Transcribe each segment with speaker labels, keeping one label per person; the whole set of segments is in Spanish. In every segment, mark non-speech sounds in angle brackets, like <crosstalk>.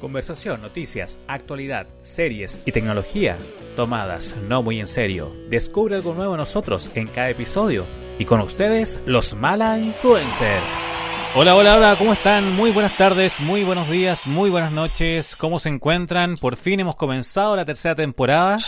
Speaker 1: Conversación, noticias, actualidad, series y tecnología tomadas no muy en serio. Descubre algo nuevo nosotros en cada episodio. Y con ustedes, los Mala Influencer. Hola, hola, hola, ¿cómo están? Muy buenas tardes, muy buenos días, muy buenas noches. ¿Cómo se encuentran? Por fin hemos comenzado la tercera temporada.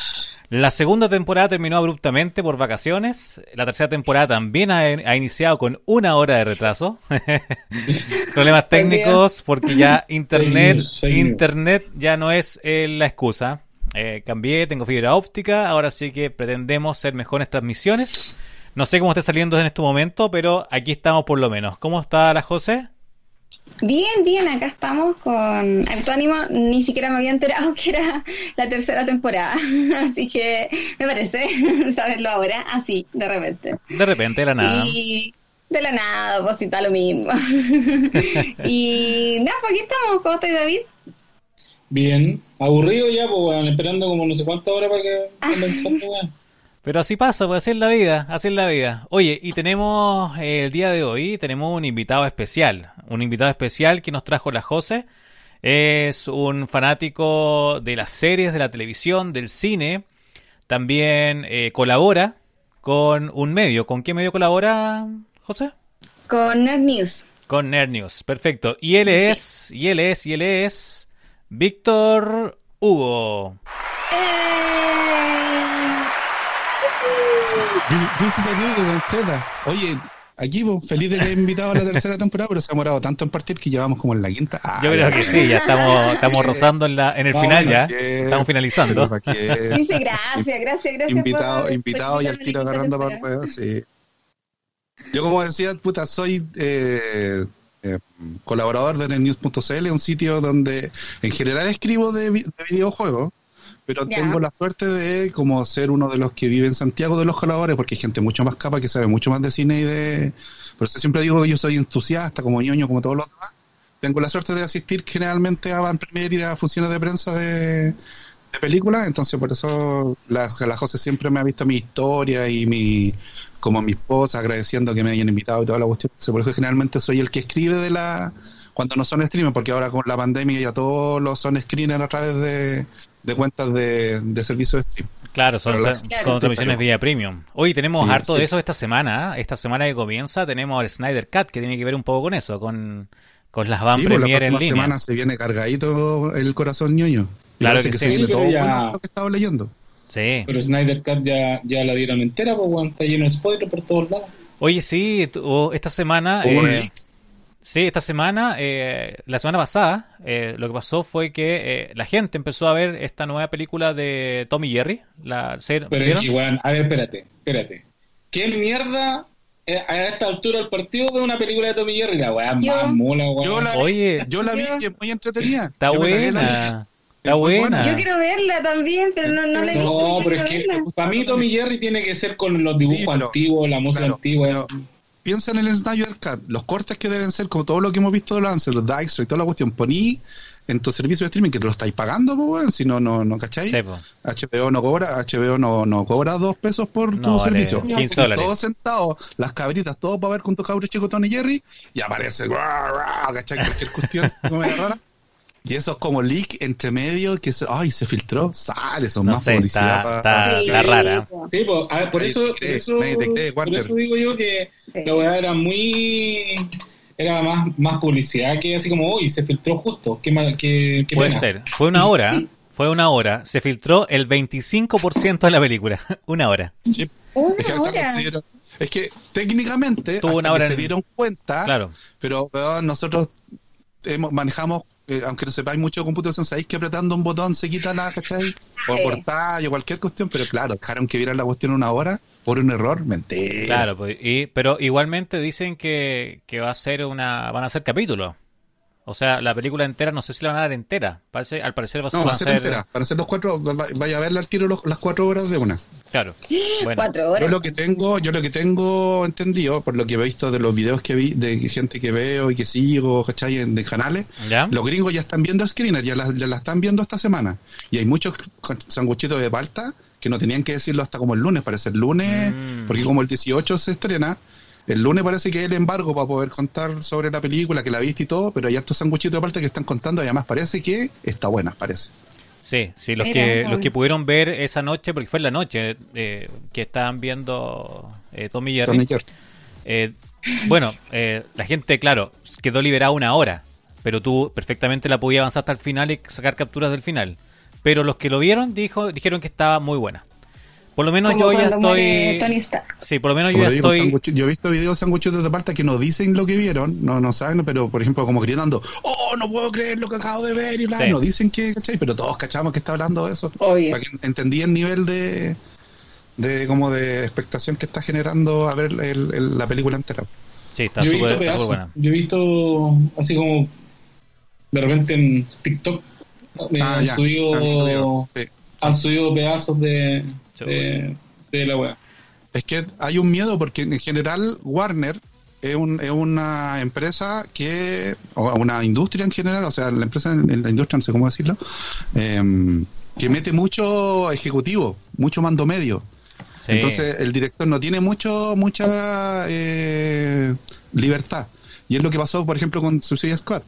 Speaker 1: La segunda temporada terminó abruptamente por vacaciones. La tercera temporada también ha, iniciado con una hora de retraso. <laughs> Problemas técnicos porque ya internet, internet ya no es eh, la excusa. Eh, cambié, tengo fibra óptica, ahora sí que pretendemos ser mejores transmisiones. No sé cómo esté saliendo en este momento, pero aquí estamos por lo menos. ¿Cómo está la José?
Speaker 2: Bien, bien, acá estamos con ánimo. Ni siquiera me había enterado <laughs> que era la tercera temporada, <laughs> así que me parece <laughs> saberlo ahora, así, de repente.
Speaker 1: De repente, de la nada.
Speaker 2: Y de la nada, pues está lo mismo. y nada, pues aquí estamos. ¿Cómo estás, David?
Speaker 3: Bien, aburrido ya, pues, esperando como no sé cuántas horas para que comenzamos,
Speaker 1: Pero así pasa, pues así es la vida, así es la vida. Oye, y tenemos eh, el día de hoy, tenemos un invitado especial, un invitado especial que nos trajo la José. Es un fanático de las series, de la televisión, del cine. También eh, colabora con un medio. ¿Con qué medio colabora, José?
Speaker 2: Con Nerd News.
Speaker 1: Con Nerd News, perfecto. Y él es, y él es, y él es Víctor Hugo.
Speaker 4: Oye, aquí, feliz de que he invitado a la tercera temporada, pero se ha morado tanto en partir que llevamos como en la quinta.
Speaker 1: Ah, Yo creo que sí, ya estamos, estamos rozando en, la, en el final ya. Estamos finalizando.
Speaker 2: Dice gracias, gracias, gracias.
Speaker 4: Invitado, invitado y al tiro agarrando para el juego, sí. Yo como decía, puta, soy eh, eh, colaborador de netnews.cl, un sitio donde en general escribo de, de videojuegos pero tengo la suerte de como ser uno de los que vive en Santiago de los coladores, porque hay gente mucho más capa que sabe mucho más de cine y de... Por eso siempre digo que yo soy entusiasta, como ñoño, como todos los demás. Tengo la suerte de asistir generalmente a Van Premier y a funciones de prensa de, películas, entonces por eso la, la José siempre me ha visto mi historia y mi como mi esposa agradeciendo que me hayan invitado y toda la cuestión. Por eso generalmente soy el que escribe de la cuando no son streamers, porque ahora con la pandemia ya todos los son screeners a través de, de cuentas de, de servicio de stream.
Speaker 1: Claro, son, son transmisiones vía premium. Hoy tenemos harto de eso esta semana. ¿eh? Esta semana que comienza tenemos al Snyder Cut, que tiene que ver un poco con eso, con, con las van sí, pues, premier en línea. semana
Speaker 4: se viene cargadito el corazón ñoño. Claro que, se viene todo bueno lo que estaba leyendo.
Speaker 3: Sí. Pero Snyder Cut ya, ya la dieron entera, pues, está lleno de spoilers por todos lados.
Speaker 1: Oye, sí, esta semana... Eh, Sí, esta semana, eh, la semana pasada, eh, lo que pasó fue que eh, la gente empezó a ver esta nueva película de Tommy Jerry. La
Speaker 3: Pero igual, a ver, espérate, espérate. ¿Qué mierda a esta altura del partido de una película de Tommy Jerry? La weá más mula,
Speaker 4: Yo la vi, Oye, yo la vi y es muy entretenida.
Speaker 1: Está buena. Está buena.
Speaker 2: Yo quiero verla también, pero no, no la he visto.
Speaker 3: No, pero es que para mí Tommy Jerry tiene que ser con los dibujos antiguos, la música antigua
Speaker 4: piensa en el Snyder Cut, los cortes que deben ser, como todo lo que hemos visto de Lance, los Dijkstra y toda la cuestión, poní en tu servicio de streaming que te lo estáis pagando, pues, si no, no, no ¿cacháis? HBO no cobra, HBO no, no cobra dos pesos por tu servicio. Todos sentados, las cabritas, todo para ver con tu cabro chico Tony Jerry, y aparece, ¿cachai? Cualquier cuestión, <laughs> rara. Y eso es como leak entre medio que se, ay, se filtró, sale, son más sé,
Speaker 1: publicidad. Está, está, rara.
Speaker 3: Sí, pues, a ver, por, eso, por, eso, por eso digo yo que la weá era muy era más, más publicidad que así como, uy, se filtró justo. Qué, mal, qué, qué
Speaker 1: Puede ser. Fue una hora, fue una hora. Se filtró el 25% de la película. <laughs> una hora.
Speaker 2: Sí. Una
Speaker 4: es que
Speaker 2: hora.
Speaker 4: Es que técnicamente
Speaker 1: Tuvo una hora
Speaker 4: se dieron cuenta,
Speaker 1: claro.
Speaker 4: pero, pero nosotros hemos, manejamos eh, aunque no sepáis mucho de computación, sabéis que apretando un botón se quita la, ¿cachai? O sí. portal o cualquier cuestión, pero claro, dejaron que vieran la cuestión una hora por un error, mentira.
Speaker 1: Claro, pues, y, pero igualmente dicen que, que va a ser una, van a ser capítulos. O sea, la película entera, no sé si la van a dar entera. Parece, al parecer va a ser,
Speaker 4: no, va a ser entera. Para ser los cuatro, vaya a verla al tiro las cuatro horas de una.
Speaker 1: Claro. <gasps>
Speaker 2: Bueno. Cuatro horas.
Speaker 4: Yo lo que tengo, yo lo que tengo entendido, por lo que he visto de los videos que vi, de gente que veo y que sigo, ¿cachai? En, de canales,
Speaker 1: ¿Ya?
Speaker 4: los gringos ya están viendo Screener, ya la, ya la están viendo esta semana. Y hay muchos sanguchitos de palta que no tenían que decirlo hasta como el lunes, parece el lunes, mm. porque como el 18 se estrena, el lunes parece que hay el embargo para poder contar sobre la película, que la viste y todo, pero hay estos sanguchitos aparte que están contando y además parece que está buena, parece.
Speaker 1: Sí, sí, los que los que pudieron ver esa noche, porque fue la noche eh, que estaban viendo eh, Tommy Jerry. Eh, bueno, eh, la gente, claro, quedó liberada una hora, pero tú perfectamente la podías avanzar hasta el final y sacar capturas del final. Pero los que lo vieron dijo, dijeron que estaba muy buena. Por lo menos yo ya estoy. Sí, por lo menos yo ya estoy.
Speaker 4: Yo he visto videos sanguchitos de parte que no dicen lo que vieron, no, no saben, pero por ejemplo, como gritando, oh, no puedo creer lo que acabo de ver y bla, no dicen que, ¿cachai? Pero todos cachamos que está hablando de eso. Para que entendí el nivel de, de como de expectación que está generando a ver la película entera.
Speaker 1: Sí, está súper buena.
Speaker 3: Yo he visto así como de repente en TikTok ah, han, subido, han subido pedazos de, de, la web.
Speaker 4: Es que hay un miedo porque en general Warner es, un, es una empresa que, o una industria en general, o sea, la empresa en, la industria, no sé cómo decirlo, em, que mete mucho ejecutivo, mucho mando medio. Entonces el director no tiene mucho mucha eh, libertad. Y es lo que pasó, por ejemplo, con Suicide Squad.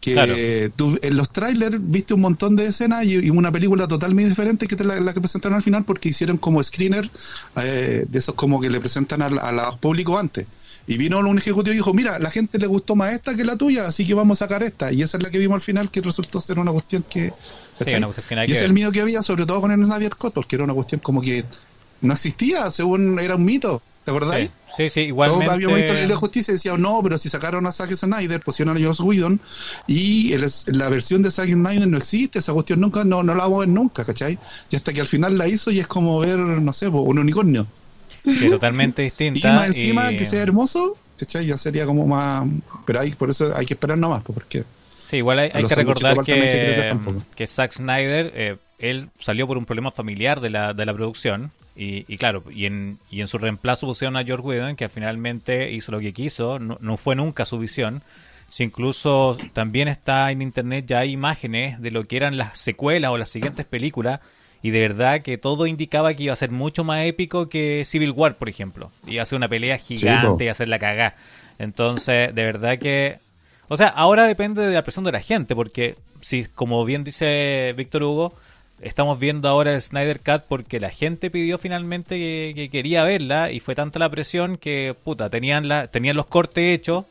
Speaker 4: Que tú en los trailers viste un montón de escenas y, una película totalmente diferente que la, que presentaron al final porque hicieron como screener eh, de esos como que le presentan al, a público antes. Y vino un ejecutivo y dijo, mira, la gente le gustó más esta que la tuya, así que vamos a sacar esta. Y esa es la que vimos al final, que resultó ser una cuestión que... y es el miedo que había, sobre todo con el Snyder Cut, porque era una cuestión como que no existía, según era un mito. ¿Te acordáis?
Speaker 1: Sí, sí, igualmente.
Speaker 4: Todo había visto la de justicia y decía, no, pero si sacaron a Zack Snyder, pusieron a Joss Whedon y la versión de Zack Snyder no existe, esa cuestión nunca, no, no la vamos a ver nunca, ¿cachai? Y hasta que al final la hizo y es como ver, no sé, un unicornio.
Speaker 1: Que totalmente distinta.
Speaker 4: Y más encima que sea hermoso, ¿cachai? Ya sería como más... Pero hay, por eso hay que esperar nomás, porque...
Speaker 1: Sí, igual hay, que recordar que, que, Zack Snyder, eh, él salió por un problema familiar de la, de la producción y, claro, y en, y en su reemplazo pusieron a George Whedon, que finalmente hizo lo que quiso, no, fue nunca su visión. Si incluso también está en internet ya hay imágenes de lo que eran las secuelas o las siguientes películas, y de verdad que todo indicaba que iba a ser mucho más épico que Civil War, por ejemplo. Iba a ser una pelea gigante y hacer la cagá. Entonces, de verdad que. O sea, ahora depende de la presión de la gente, porque si, como bien dice Víctor Hugo, estamos viendo ahora el Snyder Cut porque la gente pidió finalmente que, quería verla y fue tanta la presión que, puta, tenían, la, tenían los cortes hechos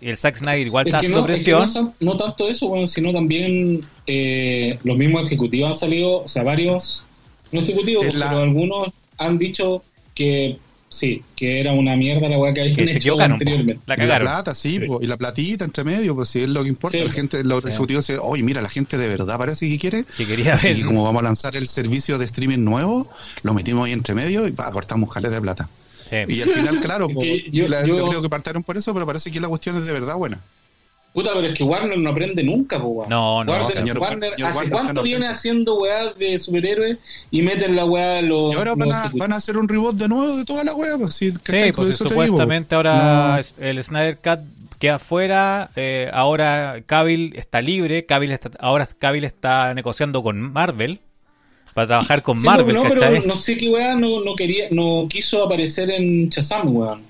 Speaker 1: y el Zack Snyder igual está haciendo presión.
Speaker 3: no, tanto eso, bueno, sino también eh, los mismos ejecutivos han salido, o sea, varios, no ejecutivos, pero algunos han dicho que Sí, que era una mierda la weá que habían hecho anteriormente.
Speaker 4: La, la plata, sí, y la platita entre medio, pues si es lo que importa. la gente, los ejecutivos dicen, oye, mira, la gente de verdad parece que quiere.
Speaker 1: Que quería
Speaker 4: Así que como vamos a lanzar el servicio de streaming nuevo, lo metimos ahí entre medio y pa, cortamos jales de plata. Y al final, claro, <laughs> pues, yo, creo que partaron por eso, pero parece que la cuestión es de verdad buena.
Speaker 3: Puta, pero es que Warner no aprende nunca, po,
Speaker 1: No, no,
Speaker 3: Warner, señor, Warner, ¿hace cuánto viene haciendo weas de superhéroes y meten la wea a los.
Speaker 4: Y ahora van, a, van a, hacer un reboot de nuevo de toda la wea, pues sí,
Speaker 1: sí pues supuestamente ahora el Snyder Cut queda afuera, eh, ahora Cavill está libre, Cavill está, ahora Cavill está negociando con Marvel para trabajar con Marvel,
Speaker 3: no, pero no sé qué wea no, no quería, no quiso aparecer en Shazam, weón.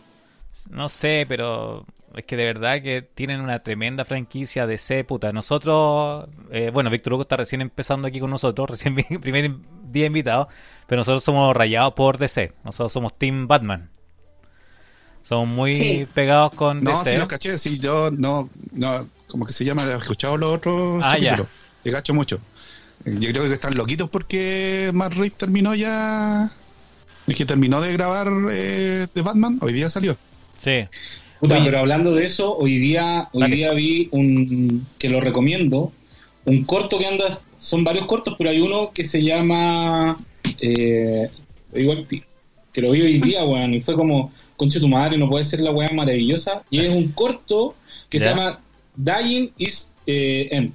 Speaker 1: No sé, pero es que de verdad que tienen una tremenda franquicia de C, puta. Nosotros, eh, bueno, Víctor Hugo está recién empezando aquí con nosotros, <laughs> recién primer día invitado, pero nosotros somos rayados por DC. Nosotros somos Team Batman. Somos muy pegados con
Speaker 4: DC. No, sí los caché, sí, yo no, no, como que se llama, he escuchado los otros ah, capítulos. Se cacho mucho. Yo creo que están loquitos porque Matt Reeves terminó ya. Es que terminó de grabar eh, de Batman, hoy día salió.
Speaker 1: Sí
Speaker 3: pero hablando de eso, hoy día, hoy día vi un que lo recomiendo, un corto que anda, son varios cortos, pero hay uno que se llama eh, igual que lo vi hoy día, <laughs> weón, y fue como, conche tu madre, no puede ser la weá maravillosa, y es un corto que se llama Dying is eh, End.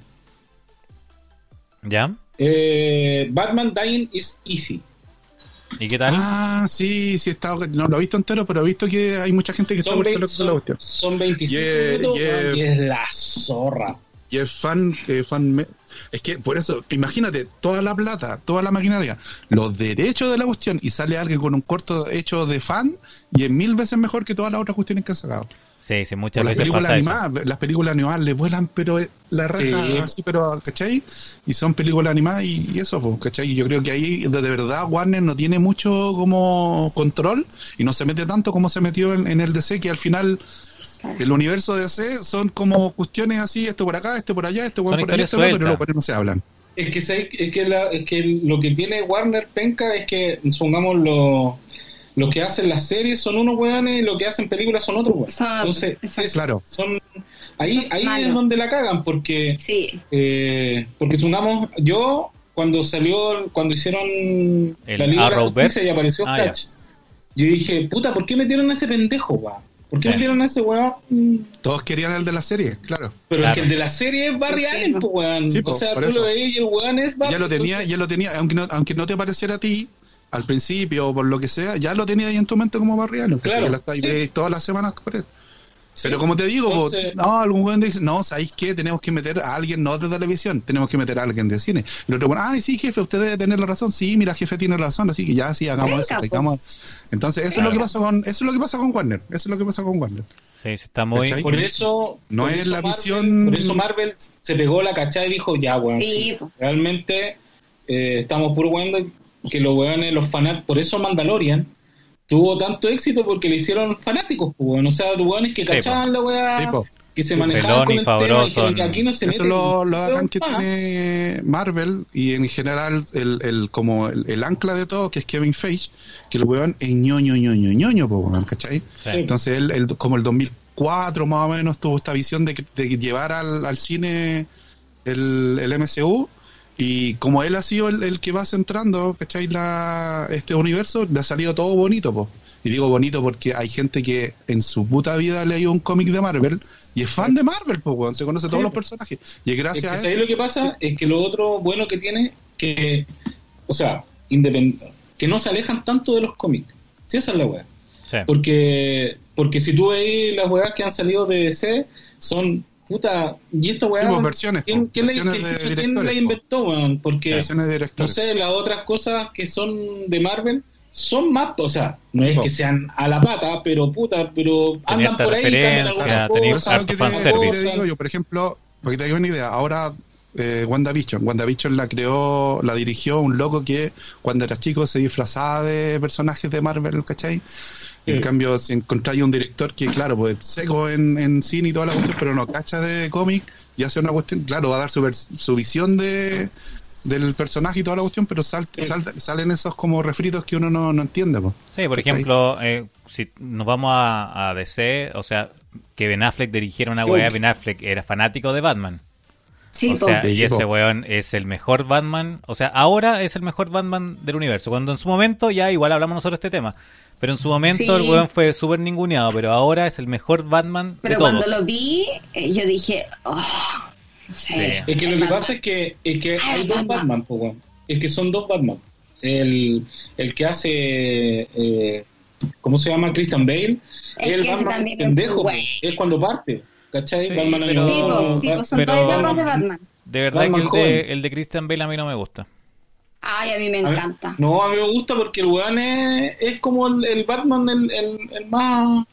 Speaker 1: ¿Ya?
Speaker 3: Eh, Batman Dying is Easy.
Speaker 1: ¿Y qué tal?
Speaker 4: Ah, sí, sí, está, no lo he visto entero, pero he visto que hay mucha gente que
Speaker 3: son
Speaker 4: está
Speaker 3: lo que son, Son 25 minutos y es la zorra.
Speaker 4: y es fan, eh, fan me- es que por eso, imagínate, toda la plata, toda la maquinaria, los derechos de la cuestión, y sale alguien con un corto hecho de fan, y es mil veces mejor que todas las otras cuestiones que han sacado.
Speaker 1: Sí, sí, muchas
Speaker 4: las
Speaker 1: veces
Speaker 4: películas
Speaker 1: pasa eso.
Speaker 4: animadas, las películas animadas le vuelan, pero la raja
Speaker 3: Sí.
Speaker 4: así, pero, ¿cachai? Y son películas animadas y, y eso, pues, ¿cachai? Yo creo que ahí de, de verdad Warner no tiene mucho como control y no se mete tanto como se metió en, en el DC, que al final el universo de DC son como cuestiones así, esto por acá, esto por allá, esto por allá, esto por allá, pero no se hablan.
Speaker 3: Es que, es, que la- es que lo que tiene Warner penca es que, supongamos, lo, que hacen las series son unos weones y lo que hacen películas son otros weones. Entonces, es-
Speaker 4: Claro.
Speaker 3: son, ahí, ahí
Speaker 2: Malo.
Speaker 3: es donde la cagan, porque
Speaker 2: Sí,
Speaker 3: Eh, porque supongamos, yo cuando salió, cuando hicieron
Speaker 1: El
Speaker 3: la Liga de y apareció
Speaker 1: Ah,
Speaker 3: Flash, yo dije, puta, ¿por qué metieron a ese pendejo, weón? ¿Por qué
Speaker 1: Sí.
Speaker 3: metieron a ese weón?
Speaker 4: Todos querían el de la serie, claro.
Speaker 3: Pero
Speaker 1: Claro.
Speaker 3: es que el de la serie es Barry
Speaker 2: Sí,
Speaker 3: Allen, pues, weón.
Speaker 4: Sí,
Speaker 3: o sea, tú
Speaker 4: eso.
Speaker 3: lo veis y el weón es Barry.
Speaker 4: Ya lo tenía,
Speaker 3: entonces-
Speaker 4: ya lo tenía, aunque no, aunque no te pareciera a ti al principio o por lo que sea, ya lo tenía ahí en tu mente como barriano.
Speaker 3: Claro,
Speaker 4: Que la está ahí
Speaker 3: sí.
Speaker 4: todas las semanas por él.
Speaker 3: Sí.
Speaker 4: Pero como te digo, no, algún weón dice, no, ¿sabéis qué? Tenemos que meter a alguien no de televisión, tenemos que meter a alguien de cine. El otro, bueno, ay, sí, jefe, usted debe tener la razón. Sí, mira, jefe tiene razón, así que ya, sí, hagamos
Speaker 2: Venga,
Speaker 4: eso.
Speaker 2: po.
Speaker 4: traigamos- Entonces, eso
Speaker 1: Claro.
Speaker 4: es lo que pasa con, eso es lo que pasa con Warner. Eso es lo que pasa con Warner.
Speaker 1: Sí, sí, está muy...
Speaker 4: ¿Cachai?
Speaker 3: Por eso.
Speaker 4: No
Speaker 3: por
Speaker 4: es
Speaker 3: eso
Speaker 4: la
Speaker 3: Marvel-
Speaker 4: visión-
Speaker 3: Por eso Marvel se pegó la cachada y dijo, ya, weón.
Speaker 2: Sí,
Speaker 3: realmente eh, estamos weón que los weones, los fanáticos. Por eso Mandalorian tuvo tanto éxito porque le hicieron fanáticos, pues, weón. O sea, los weones que
Speaker 1: Sí, po.
Speaker 3: cachaban la weá.
Speaker 4: Sí,
Speaker 3: que se
Speaker 1: Sí,
Speaker 3: manejaban
Speaker 1: Pelón
Speaker 3: con el tema y que aquí no se
Speaker 4: Eso
Speaker 3: mete
Speaker 4: lo, lo bacán que tiene Marvel y en general el, el como el, el ancla de todo, que es Kevin Feige, que el weón es ñoño, ñoño, ñoño, po, weón, ¿cachai?
Speaker 1: Sí.
Speaker 4: Entonces él, él, como el 2004 más o menos tuvo esta visión de, que- de llevar al, al cine el, el MCU y como él ha sido el, el que va centrando, ¿cachai? La, este universo, le ha salido todo bonito, po. Y digo bonito porque hay gente que en su puta vida ha leído un cómic de Marvel y es fan de Marvel, pues, weón. Se conoce todos
Speaker 3: Sí,
Speaker 4: los
Speaker 3: po.
Speaker 4: personajes. Y es
Speaker 3: Es que,
Speaker 4: gracias a
Speaker 3: ¿sabes
Speaker 4: eso.
Speaker 3: lo que pasa? Es que lo otro bueno que tiene, que, o sea, independ- que no se alejan tanto de los cómics. Sí, esa es la weá.
Speaker 1: Sí.
Speaker 3: Porque, porque si tú veis las weas que han salido de DC, son puta. Y esta weá.
Speaker 4: Sí, pues, versiones,
Speaker 3: ¿quién,
Speaker 4: pues,
Speaker 3: quién la-
Speaker 4: versiones
Speaker 3: quién-
Speaker 4: de
Speaker 3: quién
Speaker 4: directores,
Speaker 3: la
Speaker 4: pues.
Speaker 3: inventó, weón? Porque,
Speaker 4: Versiones de
Speaker 3: no sé, las otras cosas que son de Marvel son más. O sea, no es
Speaker 4: No.
Speaker 3: que sean a la pata, pero puta, pero andan por ahí. cambian
Speaker 1: referencia,
Speaker 3: algunas cosas,
Speaker 4: ¿Sabes
Speaker 1: harto
Speaker 4: lo que te-
Speaker 1: fanservice.
Speaker 4: lo que te digo yo? Por ejemplo, para que te hagas una idea, ahora eh, WandaVision. WandaVision la creó, la dirigió un loco que cuando era chico se disfrazaba de personajes de Marvel, ¿cachai? En cambio, si encontráis un director que, claro, pues seco en, en cine y toda la cuestión, pero no cacha de cómic y hace una cuestión, claro, va a dar su, su visión de del personaje y toda la cuestión, pero sal- sal- salen esos como refritos que uno no, no entiende. pues.
Speaker 1: Sí, por
Speaker 4: ¿Cachai?
Speaker 1: ejemplo, eh, si nos vamos a, a DC, o sea, que Ben Affleck dirigiera una weá, Ben Affleck era fanático de Batman.
Speaker 2: Sí,
Speaker 1: o
Speaker 2: po.
Speaker 1: sea,
Speaker 4: Sí,
Speaker 1: y ese weón es el mejor Batman. O sea, ahora es el mejor Batman del universo. Cuando en su momento, ya igual hablamos nosotros de este tema. Pero en su momento
Speaker 2: Sí.
Speaker 1: el weón fue súper ninguneado. Pero ahora es el mejor Batman
Speaker 2: Pero
Speaker 1: de todos.
Speaker 2: cuando lo vi, eh, yo dije, oh, sé.
Speaker 1: Sí.
Speaker 3: Es que lo que pasa es que, es que hay dos Batman. Es que son dos Batman. El, el que hace. Eh, ¿Cómo se llama? Christian Bale.
Speaker 2: Es
Speaker 3: el Batman
Speaker 2: es
Speaker 3: pendejo. Es cuando parte. ¿Cachai?
Speaker 1: Sí,
Speaker 3: Batman
Speaker 1: pero-
Speaker 2: Sí, po, sí, po, son
Speaker 1: pero-
Speaker 2: todas etapas de Batman.
Speaker 1: De verdad que
Speaker 3: Batman
Speaker 1: el
Speaker 3: joven.
Speaker 1: de, el de Christian Bale a mí no me gusta.
Speaker 2: Ay, a mí me
Speaker 3: A mí-
Speaker 2: encanta.
Speaker 3: No, a mí me gusta porque el weón es, es como el, el Batman, el, el, el más.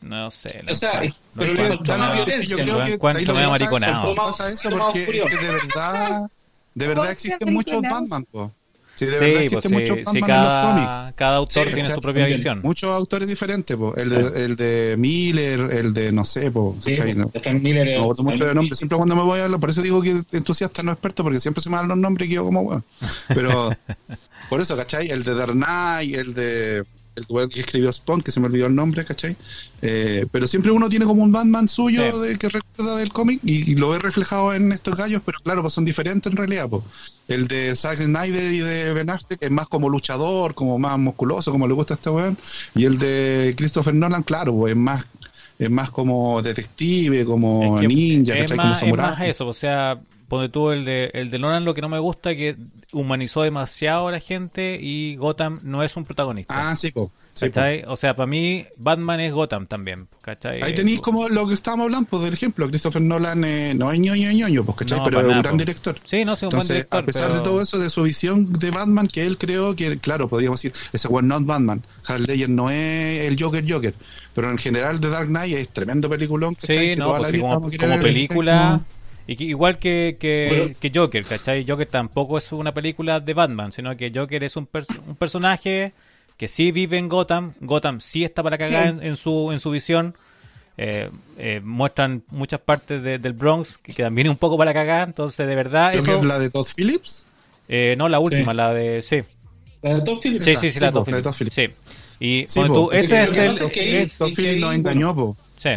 Speaker 1: No sé. lo
Speaker 3: O sea,
Speaker 1: encuentro-
Speaker 3: pero le falta violencia,
Speaker 4: yo creo que
Speaker 1: encuentro
Speaker 4: ¿sabes lo que
Speaker 1: medio
Speaker 4: pasa?
Speaker 1: mariconado.
Speaker 4: pasa eso porque es que de verdad, de verdad
Speaker 2: ¿Cómo
Speaker 4: existen muchos? Batman, po. Sí, de
Speaker 1: Sí,
Speaker 4: verdad
Speaker 1: pues
Speaker 4: existen
Speaker 1: sí,
Speaker 4: muchos
Speaker 1: sí,
Speaker 4: Batman en los cómics.
Speaker 1: cada, cada autor
Speaker 3: Sí,
Speaker 1: tiene su propia
Speaker 3: También.
Speaker 1: visión.
Speaker 4: Muchos autores diferentes, po. El, de, el de Miller, el de no sé, po.
Speaker 3: Sí,
Speaker 4: ¿cachai? No,
Speaker 3: Miller.
Speaker 4: no me acuerdo mucho de nombres. Siempre cuando me voy a hablar, por eso digo que entusiasta no experto, porque siempre se me dan los nombres y quedo como weón. Pero <laughs> por eso, ¿cachai? El de Knight, el de el weón que escribió Spawn, que se me olvidó el nombre, ¿cachai? Eh, pero siempre uno tiene como un Batman suyo
Speaker 1: Sí.
Speaker 4: de, que recuerda del cómic y, y lo ve reflejado en estos gallos, pero claro, pues son diferentes en realidad. Pues. El de Zack Snyder y de Ben Affleck es más como luchador, como más musculoso, como le gusta a este weón. Y el de Christopher Nolan, claro, pues es más es más como detective, como
Speaker 1: Es que
Speaker 4: ninja,
Speaker 1: es
Speaker 4: ¿cachai? Como
Speaker 1: más, es
Speaker 4: samurái.
Speaker 1: más eso, o sea, ponte tú el de, el de Nolan, lo que no me gusta es que humanizó demasiado a la gente y Gotham no es un protagonista.
Speaker 4: Ah, sí, po. Sí, po.
Speaker 1: ¿Cachai? O sea, para mí Batman es Gotham también, ¿cachai?
Speaker 4: Ahí tenéis como lo que estábamos hablando, pues, del ejemplo, Christopher Nolan eh, no es ñoño ñoño, pues, ¿cachai?
Speaker 1: No,
Speaker 4: pero es un
Speaker 1: nada,
Speaker 4: gran
Speaker 1: po.
Speaker 4: director.
Speaker 1: Sí, no, sí, un buen
Speaker 4: Entonces,
Speaker 1: director,
Speaker 4: a pesar
Speaker 1: pero-
Speaker 4: de todo eso, de su visión de Batman, que él creó que, claro, podríamos decir, ese one not Batman. Harry Ledger no es el Joker Joker, pero en general The Dark Knight es tremendo peliculón, ¿cachai?
Speaker 1: Sí,
Speaker 4: que
Speaker 1: no,
Speaker 4: toda
Speaker 1: pues
Speaker 4: la
Speaker 1: sí,
Speaker 4: vida
Speaker 1: como, como película. Y que- igual que, que,
Speaker 3: Bueno.
Speaker 1: que Joker, ¿cachai? Joker tampoco es una película de Batman, sino que Joker es un, pers- un personaje que sí vive en Gotham. Gotham sí está para cagar en, en su, en su visión. Eh, eh, muestran muchas partes de- del Bronx que, también es un poco para cagar. Entonces, de verdad, eso.
Speaker 4: es la de Todd Phillips.
Speaker 1: eh, no, la última,
Speaker 3: Sí.
Speaker 1: la de. Sí,
Speaker 3: La de Tom Phillips.
Speaker 1: sí, sí, sí,
Speaker 4: sí,
Speaker 1: la de
Speaker 4: po,
Speaker 1: Todd
Speaker 4: la de
Speaker 1: Phillips.
Speaker 4: Todd Phillips.
Speaker 1: Sí. Y
Speaker 4: Sí,
Speaker 1: tú, ese es el.
Speaker 4: Todd Phillips nos engañó, po.
Speaker 1: sí.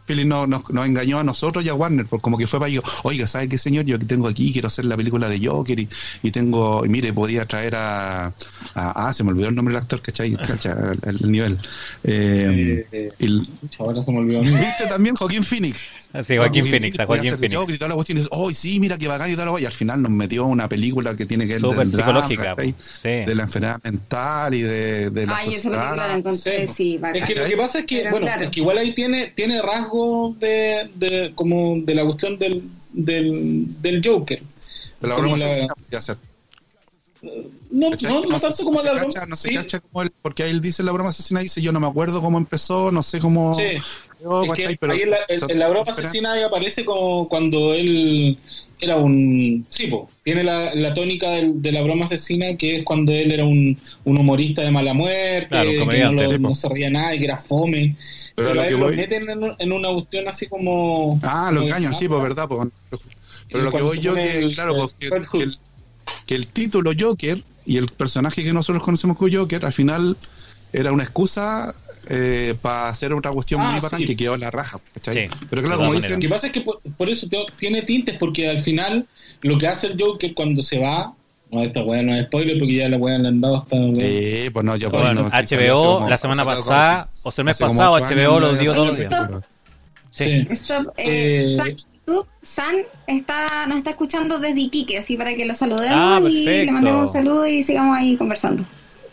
Speaker 4: Phillips nos, nos, nos engañó a nosotros y a Warner, por como que fue para ellos, oiga, ¿sabe qué señor? Yo que tengo aquí, quiero hacer la película de Joker y, y tengo, y mire, podía traer a, a- ah, se me olvidó el nombre del actor, ¿cachai? <laughs> Cacha, el, el nivel. Eh,
Speaker 3: Eh, eh,
Speaker 4: y-
Speaker 3: pucha, ahora se me olvidó.
Speaker 4: ¿Viste también Joaquín Phoenix?
Speaker 1: Sí, Joaquín
Speaker 4: Y
Speaker 1: Phoenix, a Joaquín
Speaker 4: hacer
Speaker 1: Phoenix.
Speaker 4: Joker y toda la cuestión, y oh, sí, mira qué bacán y wea", y al final nos metió una película que tiene que ver drama,
Speaker 1: psicológica. Sí.
Speaker 4: de la enfermedad mental y de, de la
Speaker 2: Ay, esa
Speaker 4: sociedad.
Speaker 2: película la encontré,
Speaker 3: Sí,
Speaker 2: sí,
Speaker 3: Es que lo que pasa es que,
Speaker 2: Pero
Speaker 3: bueno,
Speaker 2: claro.
Speaker 3: es que igual ahí tiene, tiene rasgos de, de, como de la cuestión del, del, del Joker.
Speaker 4: de la broma
Speaker 3: la-
Speaker 4: ser.
Speaker 3: No, no, no tanto como la
Speaker 4: cacha,
Speaker 3: broma.
Speaker 4: No se
Speaker 3: sí,
Speaker 4: cacha como él, porque ahí él dice la broma asesina, dice yo no me acuerdo cómo empezó, no sé cómo...
Speaker 3: ahí en la, en- en la asesina ahí aparece como cuando él era un... Sí, po, tiene la, la tónica del- de la broma asesina que es cuando él era un, un humorista de mala muerte,
Speaker 1: Claro,
Speaker 3: que no, lo- no se ría nada y que era fome.
Speaker 4: Pero
Speaker 3: Pero,
Speaker 4: lo
Speaker 3: a
Speaker 4: que
Speaker 3: él lo
Speaker 4: voy-
Speaker 3: meten en, un- en una cuestión así como...
Speaker 4: Ah, lo engañan,
Speaker 3: de-
Speaker 4: sí, pues verdad. Pues, pero
Speaker 3: Y
Speaker 4: lo que voy yo que,
Speaker 3: el-
Speaker 4: claro, pues, que, que el, que el título Joker y el personaje que nosotros conocemos como Joker, al final era una excusa eh, para hacer otra cuestión
Speaker 3: Ah,
Speaker 4: muy bacán
Speaker 3: sí.
Speaker 4: que quedó la raja. ¿cachai?
Speaker 1: Sí,
Speaker 4: pero claro, como dicen,
Speaker 3: Lo que pasa es que por, por eso te- tiene tintes, porque al final lo que hace el Joker cuando se va, no, esta weá no es spoiler porque ya la weá le han dado hasta...
Speaker 4: Sí, pues no, ya pues,
Speaker 1: Bueno,
Speaker 4: no,
Speaker 1: HBO
Speaker 4: como-
Speaker 1: la semana pasada, o sea, el mes pasado, HBO lo dio
Speaker 2: Oye,
Speaker 1: los días. Sí.
Speaker 2: Stop, eh,
Speaker 3: Eh,
Speaker 2: San, YouTube, San está, nos está escuchando desde Iquique, así para que lo saludemos
Speaker 1: Ah,
Speaker 2: y le mandemos un saludo y sigamos ahí conversando.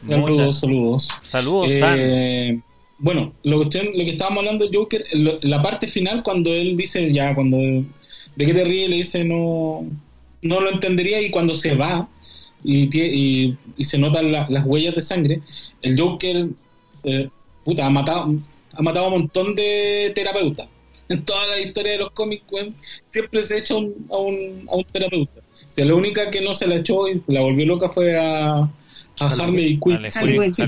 Speaker 3: Saludos,
Speaker 1: Muchas-
Speaker 3: saludos.
Speaker 1: Saludos, San.
Speaker 3: Eh, bueno, lo que, lo que estábamos hablando de Joker, lo- la parte final cuando él dice, ya, cuando de qué te ríes, le dice no, no lo entendería y cuando se va y, y, y se notan la- las huellas de sangre, el Joker, eh, puta, ha matado, ha matado a un montón de terapeutas. <laughs> En toda la historia de los cómics, siempre se echa un- a, un, a un terapeuta. O sea, la única que no se la echó y la volvió loca fue a, a Harley Quinn.
Speaker 1: Harley Quinn,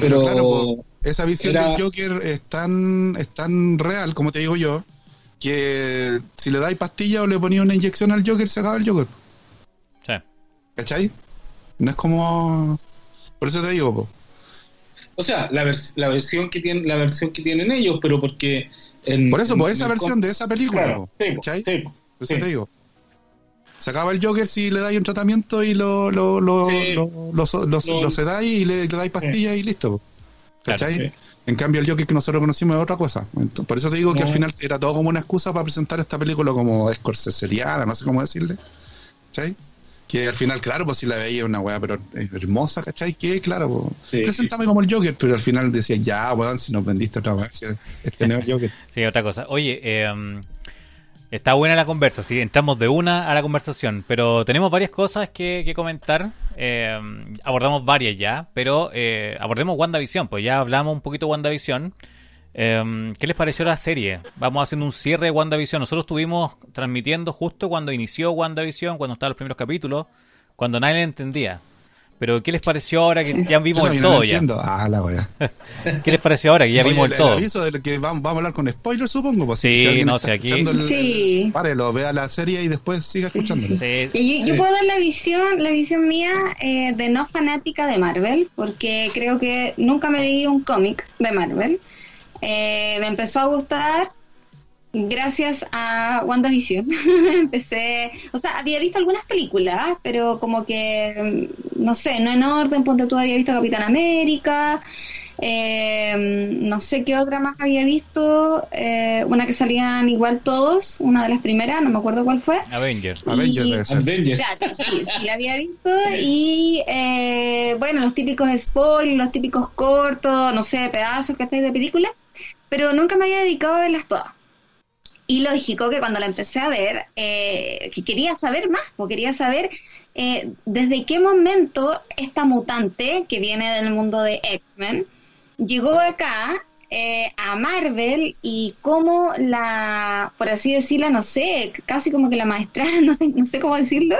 Speaker 4: Pero,
Speaker 3: Pero,
Speaker 4: claro, esa visión
Speaker 3: era-
Speaker 4: del Joker es tan, es tan real, como te digo yo, que si le dais pastilla o le ponía una inyección al Joker, se acaba el Joker.
Speaker 1: Sí.
Speaker 4: ¿Cachai? No es como... Por eso te digo, po.
Speaker 3: O sea, la, vers- la versión que tienen, la versión que tienen ellos, pero porque en-
Speaker 4: Por eso,
Speaker 3: en-
Speaker 4: por
Speaker 3: en
Speaker 4: esa versión de esa película,
Speaker 3: claro,
Speaker 4: po,
Speaker 3: sí, po,
Speaker 4: ¿cachai?
Speaker 3: sí, po,
Speaker 4: Por eso
Speaker 3: sí.
Speaker 4: te digo. Se acaba el Joker si le dais un tratamiento y lo, lo, lo,
Speaker 3: Sí.
Speaker 4: lo, lo, lo-
Speaker 3: Lo-
Speaker 4: lo sedáis y le, le dais pastillas y listo. ¿Cachai?
Speaker 3: sí.
Speaker 4: En cambio, el Joker que nosotros conocimos es otra cosa. Entonces, por eso te digo que
Speaker 3: No.
Speaker 4: al final era todo como una excusa para presentar esta película como escorseseriana, no sé cómo decirle. ¿Cachai? Que al final, claro, pues si la veía una weá, pero hermosa, ¿cachai? Que claro, pues,
Speaker 3: Sí,
Speaker 4: preséntame como el Joker, pero al final decía, ya, weón, si nos vendiste otra weá, este no es el Joker.
Speaker 1: Sí, otra cosa. Oye, eh, está buena la conversa, sí, entramos de una a la conversación, pero tenemos varias cosas que, comentar. Eh, abordamos varias ya, pero eh, abordemos WandaVision, pues ya hablamos un poquito de WandaVision. Eh, ¿Qué les pareció la serie? Vamos haciendo un cierre de WandaVision. Nosotros estuvimos transmitiendo justo cuando inició WandaVision, cuando estaban los primeros capítulos, cuando nadie entendía. Pero ¿qué les pareció ahora que ya vimos el
Speaker 4: no
Speaker 1: todo ya?
Speaker 4: entiendo. Ah, la. <laughs>
Speaker 1: ¿Qué les pareció ahora que ya
Speaker 4: Oye,
Speaker 1: vimos
Speaker 4: el,
Speaker 1: el todo?
Speaker 4: aviso de que vamos, vamos a hablar con spoilers, supongo. Pues,
Speaker 1: Sí,
Speaker 4: alguien
Speaker 1: no, si aquí-
Speaker 4: escuchando el-
Speaker 2: Sí.
Speaker 4: el- Párelo, vea la serie y después siga
Speaker 2: Sí, sí,
Speaker 4: escuchándolo.
Speaker 1: Sí,
Speaker 2: Y yo, yo puedo dar la visión, la visión mía eh, de no fanática de Marvel, porque creo que nunca me leí un cómic de Marvel. Eh, me empezó a gustar gracias a WandaVision. <laughs> Empecé, o sea, había visto algunas películas, pero como que, mm, no sé, no en orden, ponte tú había visto Capitán América. Eh, no sé qué otra más había visto. eh, una que salían igual todos, una de las primeras, no me acuerdo cuál fue.
Speaker 1: Avengers.
Speaker 2: Y-
Speaker 4: Avengers.
Speaker 3: Avengers.
Speaker 2: Claro, sí, sí la había visto. Y eh, bueno, los típicos spoilers, los típicos cortos, no sé, pedazos que estáis de película. Pero nunca me había dedicado a verlas todas. Y lógico que cuando la empecé a ver, eh, que quería saber más, porque quería saber eh, desde qué momento esta mutante que viene del mundo de X-Men llegó acá eh, a Marvel y cómo la, por así decirla, no sé, casi como que la maestraron, <laughs> no no sé cómo decirlo,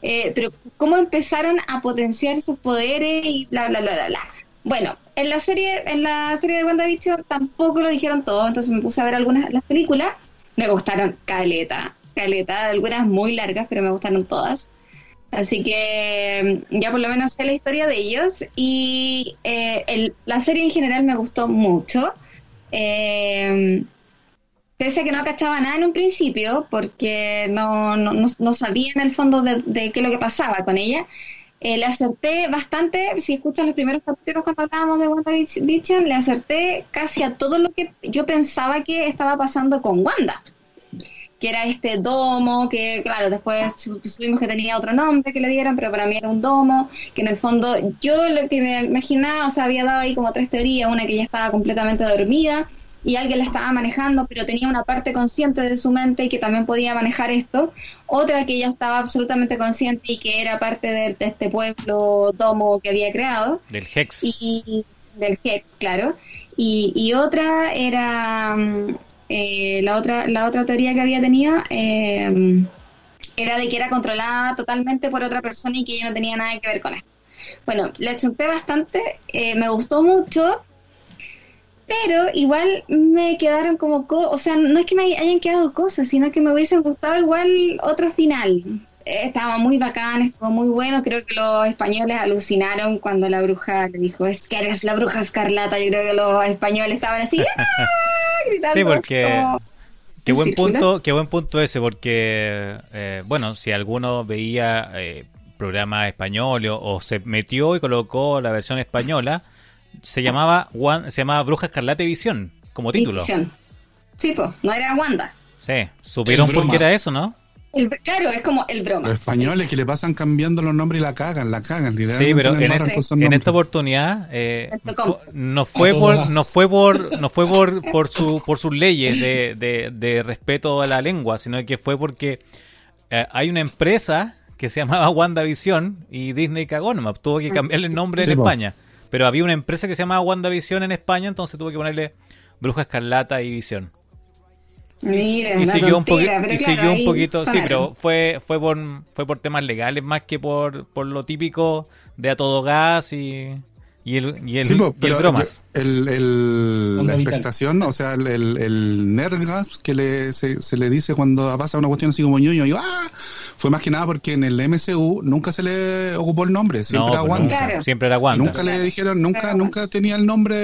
Speaker 2: eh, pero cómo empezaron a potenciar sus poderes y bla, bla, bla, bla, bla. Bueno, en la serie, en la serie de WandaVision tampoco lo dijeron todo, entonces me puse a ver algunas las películas, me gustaron caleta, caleta, algunas muy largas, pero me gustaron todas. Así que mm, ya por lo menos sé la historia de ellos y eh, la serie en general me gustó mucho. Eh, pese a que no cachaba nada en un principio, porque no, no, no- no sabía en el fondo de, de qué es lo que pasaba con ella, eh, le acerté bastante, si escuchan los primeros capítulos cuando hablábamos de WandaVision, le acerté casi a todo lo que yo pensaba que estaba pasando con Wanda que era este domo, que claro, después su- supimos que tenía otro nombre que le dieran, pero para mí era un domo, que en el fondo yo lo que me imaginaba, o sea, había dado ahí como tres teorías, una que ella estaba completamente dormida y alguien la estaba manejando, pero tenía una parte consciente de su mente y que también podía manejar esto, otra que ella estaba absolutamente consciente y que era parte de, de este pueblo domo que había creado,
Speaker 1: Del Hex.
Speaker 2: y del Hex, claro. Y, y otra era mm, eh, la otra la otra teoría que había tenido eh, era de que era controlada totalmente por otra persona y que ella no tenía nada que ver con esto. Bueno, la chunté bastante, eh, me gustó mucho, pero igual me quedaron como, co- o sea, no es que me hayan quedado cosas, sino que me hubiesen gustado igual otro final. Eh, estaba muy bacán, estuvo muy bueno. Creo que los españoles alucinaron cuando la bruja le dijo, es que eres la bruja escarlata. Yo creo que los españoles estaban así, <laughs> ¡ah! gritando.
Speaker 1: Sí, porque
Speaker 2: como-
Speaker 1: qué
Speaker 2: en
Speaker 1: buen
Speaker 2: círculo.
Speaker 1: punto, qué buen punto ese, porque eh, bueno, si alguno veía eh, programa español o, o se metió y colocó la versión española, se llamaba se llamaba Bruja Escarlata y Visión como título.
Speaker 2: Ficción. Sí, pues, no era Wanda.
Speaker 1: Sí, supieron por qué era eso, ¿no?
Speaker 2: El- claro, es como el broma.
Speaker 4: Los españoles que le pasan cambiando los nombres y la cagan, la cagan.
Speaker 1: Sí, pero
Speaker 4: le
Speaker 1: en, este- esta oportunidad eh, no fue por no fue por no fue por por su por sus leyes de, de, de respeto a la lengua, sino que fue porque eh, hay una empresa que se llamaba WandaVision y Disney cagó tuvo que cambiarle el nombre
Speaker 4: Sí,
Speaker 1: en
Speaker 4: po.
Speaker 1: España. Pero había una empresa que se llamaba WandaVision en España, entonces tuvo que ponerle Bruja Escarlata y Visión.
Speaker 2: Mira,
Speaker 1: Y siguió un,
Speaker 2: tontera,
Speaker 1: poqui-
Speaker 2: pero
Speaker 1: y
Speaker 2: claro,
Speaker 1: un poquito, sí, pero fue fue por fue por temas legales más que por, por lo típico de a todo gas y, y el y el,
Speaker 4: Sí, po,
Speaker 1: y el
Speaker 4: pero
Speaker 1: bromas.
Speaker 4: yo- el, la
Speaker 3: vital.
Speaker 4: expectación, o sea, el, el, el nerdgas que le, se, se le dice cuando pasa una cuestión así como ñoño, y ¡ah! fue más que nada porque en el MCU nunca se le ocupó el nombre, siempre
Speaker 1: No,
Speaker 4: era
Speaker 1: pues
Speaker 4: Wanda.
Speaker 1: nunca,
Speaker 2: Claro.
Speaker 1: siempre era Wanda.
Speaker 4: Nunca le dijeron, nunca, nunca tenía el nombre,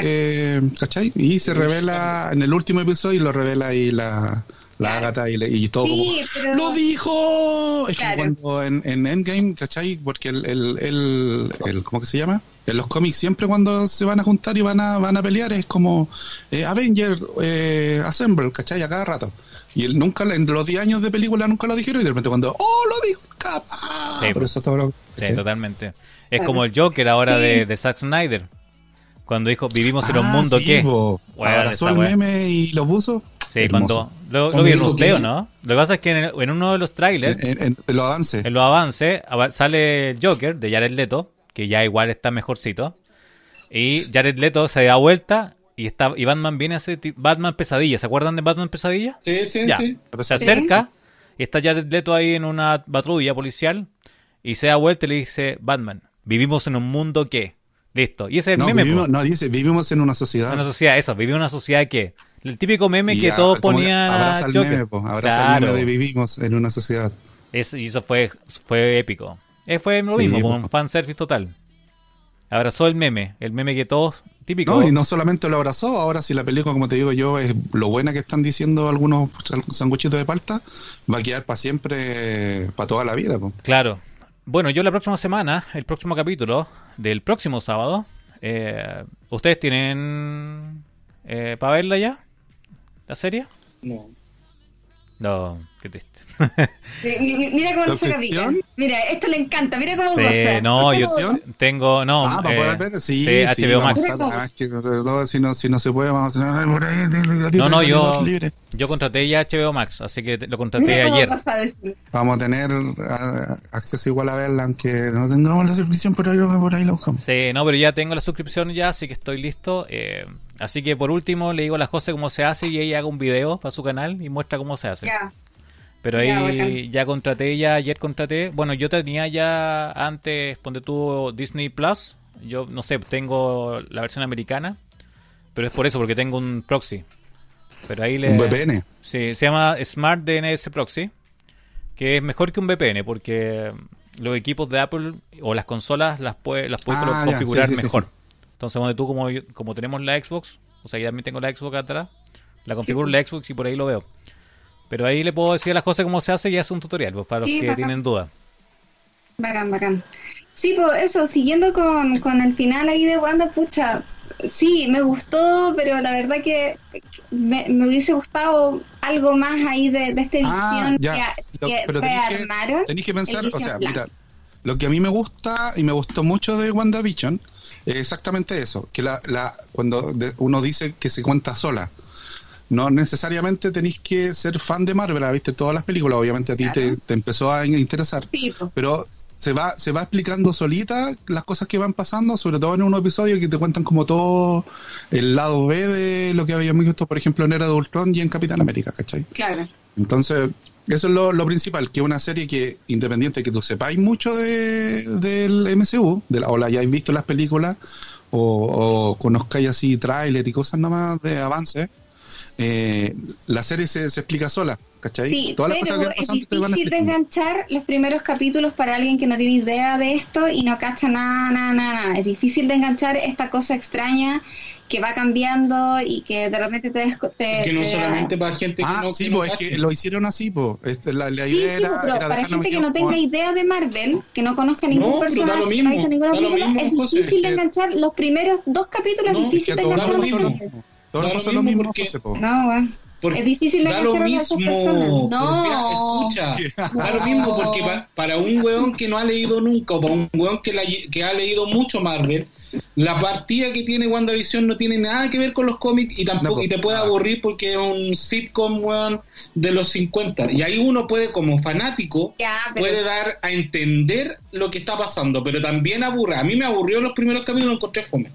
Speaker 4: eh, ¿cachai? Y se revela en el último episodio y lo revela ahí la, la
Speaker 2: Claro.
Speaker 4: Agatha y, todo como,
Speaker 2: Sí, pero...
Speaker 4: ¡Lo dijo! Es
Speaker 2: Claro.
Speaker 4: que cuando en, en Endgame, ¿cachai? Porque el, el, el, el- ¿cómo que se llama? En los cómics siempre cuando se van a juntar y van a, van a pelear es como eh, Avengers eh, Assemble, ¿cachai? A cada rato. Y él nunca, en los 10 años de película nunca lo dijeron y de repente cuando ¡Oh, lo dijo! ¡Capaz!
Speaker 1: Sí,
Speaker 4: Por eso todo lo...
Speaker 1: Sí, totalmente. Es como el Joker ahora
Speaker 2: Sí.
Speaker 1: de, de Zack Snyder. Cuando dijo, vivimos en un
Speaker 4: Ah,
Speaker 1: mundo
Speaker 4: sí,
Speaker 1: que...
Speaker 4: Abrazó el meme y lo puso.
Speaker 1: Sí,
Speaker 4: Hermoso.
Speaker 1: cuando... Lo, vieron
Speaker 3: dijo
Speaker 1: ustedes,
Speaker 3: que-
Speaker 1: ¿no? Lo que pasa es que en, el- en uno de los trailers,
Speaker 4: En, en- en los avances.
Speaker 1: en los avances, ava- sale Joker de Jared Leto, que ya igual está mejorcito. Y Jared Leto se da vuelta y está y Batman viene a hacer Batman Pesadilla. ¿Se acuerdan de Batman Pesadilla?
Speaker 3: Sí, sí,
Speaker 1: Ya.
Speaker 3: sí.
Speaker 1: Se
Speaker 2: Sí.
Speaker 1: acerca y está Jared Leto ahí en una patrulla policial y se da vuelta y le dice, Batman, vivimos en un mundo que... Listo. Y ese es el
Speaker 4: No,
Speaker 1: meme.
Speaker 4: vivimos, no, dice, vivimos en una sociedad.
Speaker 1: Una sociedad, eso, vivimos en una sociedad que... El típico meme
Speaker 4: Y
Speaker 1: que todos ponían
Speaker 4: Abraza el
Speaker 1: Joker.
Speaker 4: meme, po, abraza
Speaker 1: Claro.
Speaker 4: el meme de vivimos en una sociedad.
Speaker 1: Eso, y eso fue, fue épico. Eh, fue lo
Speaker 4: Sí,
Speaker 1: mismo,
Speaker 4: po.
Speaker 1: un fanservice total. Abrazó el meme, el meme que todos... Típico.
Speaker 4: No, y no solamente lo abrazó, ahora si la película, como te digo yo, es lo buena que están diciendo algunos sanguchitos de palta, va a quedar para siempre, para toda la vida. po.
Speaker 1: Claro. Bueno, yo la próxima semana, el próximo capítulo del próximo sábado, Eh, ¿Ustedes tienen eh, para verla ya? ¿La serie?
Speaker 3: No.
Speaker 1: No, qué triste.
Speaker 2: Mira cómo se pica. Mira, esto le encanta. Mira cómo sí, goza.
Speaker 1: No, yo tengo. No,
Speaker 4: ah, para poder ver. Sí, sí, HBO Max. Ah, si, no, si no se puede, vamos a.
Speaker 1: No, no, yo, yo contraté ya HBO Max, así que lo contraté ayer.
Speaker 4: Vamos a tener acceso igual a verla, aunque no tengamos la suscripción, por ahí, por ahí lo buscamos.
Speaker 1: Sí, no, pero ya tengo la suscripción ya, así que estoy listo. Eh, así que por último le digo a las cosas cómo se hace y ella haga un video para su canal y muestra cómo se hace. Ya. Pero ahí ya, contraté, ya ayer contraté. Bueno, yo tenía ya antes, ponte tú Disney Plus. Yo no sé, tengo la versión americana. Pero es por eso, porque tengo un proxy. Pero ahí le.
Speaker 4: Un VPN.
Speaker 1: Sí, se llama Smart DNS Proxy. Que es mejor que un VPN, porque los equipos de Apple o las consolas las, puede, las puedes ah, configurar mejor. Entonces, donde tú, como, como tenemos la Xbox, o sea, yo también tengo la Xbox atrás, la configuro la Xbox y por ahí lo veo. Pero ahí le puedo decir las cosas como se hace y hace un tutorial, pues, para los que tienen dudas.
Speaker 2: Bacán, bacán. Sí, pues eso, siguiendo con, con el final ahí de Wanda, pucha, sí, me gustó, pero la verdad que me, hubiese gustado algo más ahí de, de esta ah, edición que, rearmaron.
Speaker 4: Tenéis que, pensar, o sea, mira, lo que a mí me gusta y me gustó mucho de WandaVision es exactamente eso, que la, la cuando uno dice que se cuenta sola no necesariamente tenéis que ser fan de Marvel, viste todas las películas, obviamente a ti te, empezó a interesar, pero se va se va explicando solita las cosas que van pasando, sobre todo en un episodio que te cuentan como todo el lado B de lo que habíamos visto, por ejemplo, en Era de Ultron y en Capitán América, ¿cachai?
Speaker 2: Claro.
Speaker 4: Entonces, eso es lo, principal, que una serie que, independiente que tú sepáis mucho de, del MCU, de la, o la hayáis visto las películas, o, o conozcáis así tráiler y cosas nada más de avance, eh, la serie se, explica sola, ¿cachai?
Speaker 2: Sí, Todas las cosas que es difícil de enganchar los primeros capítulos para alguien que no tiene idea de esto y no cacha nada, nada, nada. Es difícil de enganchar esta cosa extraña que va cambiando y que de repente te... te
Speaker 3: que no solamente para gente que
Speaker 4: ah,
Speaker 3: no...
Speaker 4: Sí, pues es que lo hicieron así, pues. la, la, idea sí, era,
Speaker 2: pero para gente que no tenga idea de Marvel, que no conozca ningún personaje, que no ha visto ninguna película, es difícil de enganchar los primeros dos capítulos, es difícil de enganchar.
Speaker 4: Todo no lo mismo, porque,
Speaker 2: No, es difícil de
Speaker 3: da lo mismo.
Speaker 2: No.
Speaker 3: Escucha, <laughs> da lo mismo porque para, un weón que no ha leído nunca o para un weón que, que ha leído mucho Marvel, la partida que tiene WandaVision no tiene nada que ver con los cómics y tampoco y te puede aburrir porque es un sitcom weón de los 50 y ahí uno puede como fanático puede dar a entender lo que está pasando pero también aburre. A mí me aburrió los primeros capítulos encontré fome.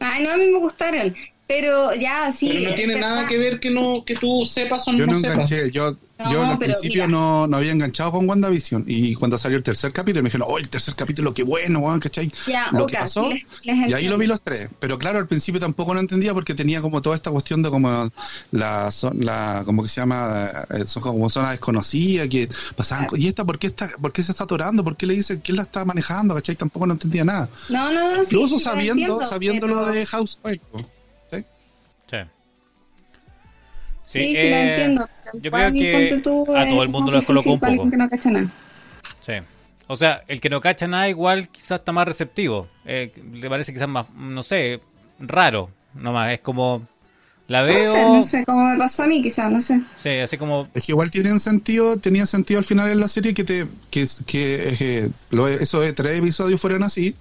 Speaker 2: Ay, no, a mí me gustaron. Pero ya, sí.
Speaker 3: Pero no tiene nada que ver que no que tú sepas o no,
Speaker 4: yo
Speaker 3: no
Speaker 4: Enganché, yo yo al principio no, no, había enganchado con WandaVision y cuando salió el tercer capítulo me dijeron, oh, el tercer capítulo, qué bueno, weón, ¿cachai? lo que pasó, y ahí lo vi los tres. Pero claro, al principio tampoco lo entendía porque tenía como toda esta cuestión de como la, la como que se llama, eh, son como zonas desconocidas, que pasaban, ¿y esta por qué, está, por qué se está atorando? ¿Por qué le dicen quién la está manejando? ¿cachai? Tampoco no entendía nada.
Speaker 2: No, no, no.
Speaker 4: Incluso sabiendo, sabiendo lo de House
Speaker 2: Sí, sí, sí, eh, entiendo.
Speaker 1: Yo creo que a todo el mundo lo colocó un poco.
Speaker 2: Que no cacha nada.
Speaker 1: Sí. O sea, el que no cacha nada igual quizás está más receptivo. Eh, le parece quizás más, no sé, raro. Nomás, es como... La veo...
Speaker 2: No sé, no sé, como me pasó a mí quizás, no sé.
Speaker 1: Sí, así como...
Speaker 4: Es que igual tiene sentido, tenía sentido al final en la serie que te que, que, eh, lo, esos de tres episodios fueran así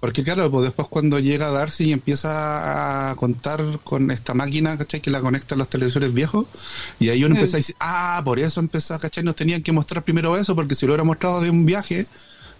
Speaker 4: porque claro, pues después cuando llega Darcy y empieza a contar con esta máquina, ¿cachai? Que la conecta a los televisores viejos, y ahí uno mm. empieza a decir, ah, por eso empezó, ¿cachai? Nos tenían que mostrar primero eso, porque si lo hubiera mostrado de un viaje,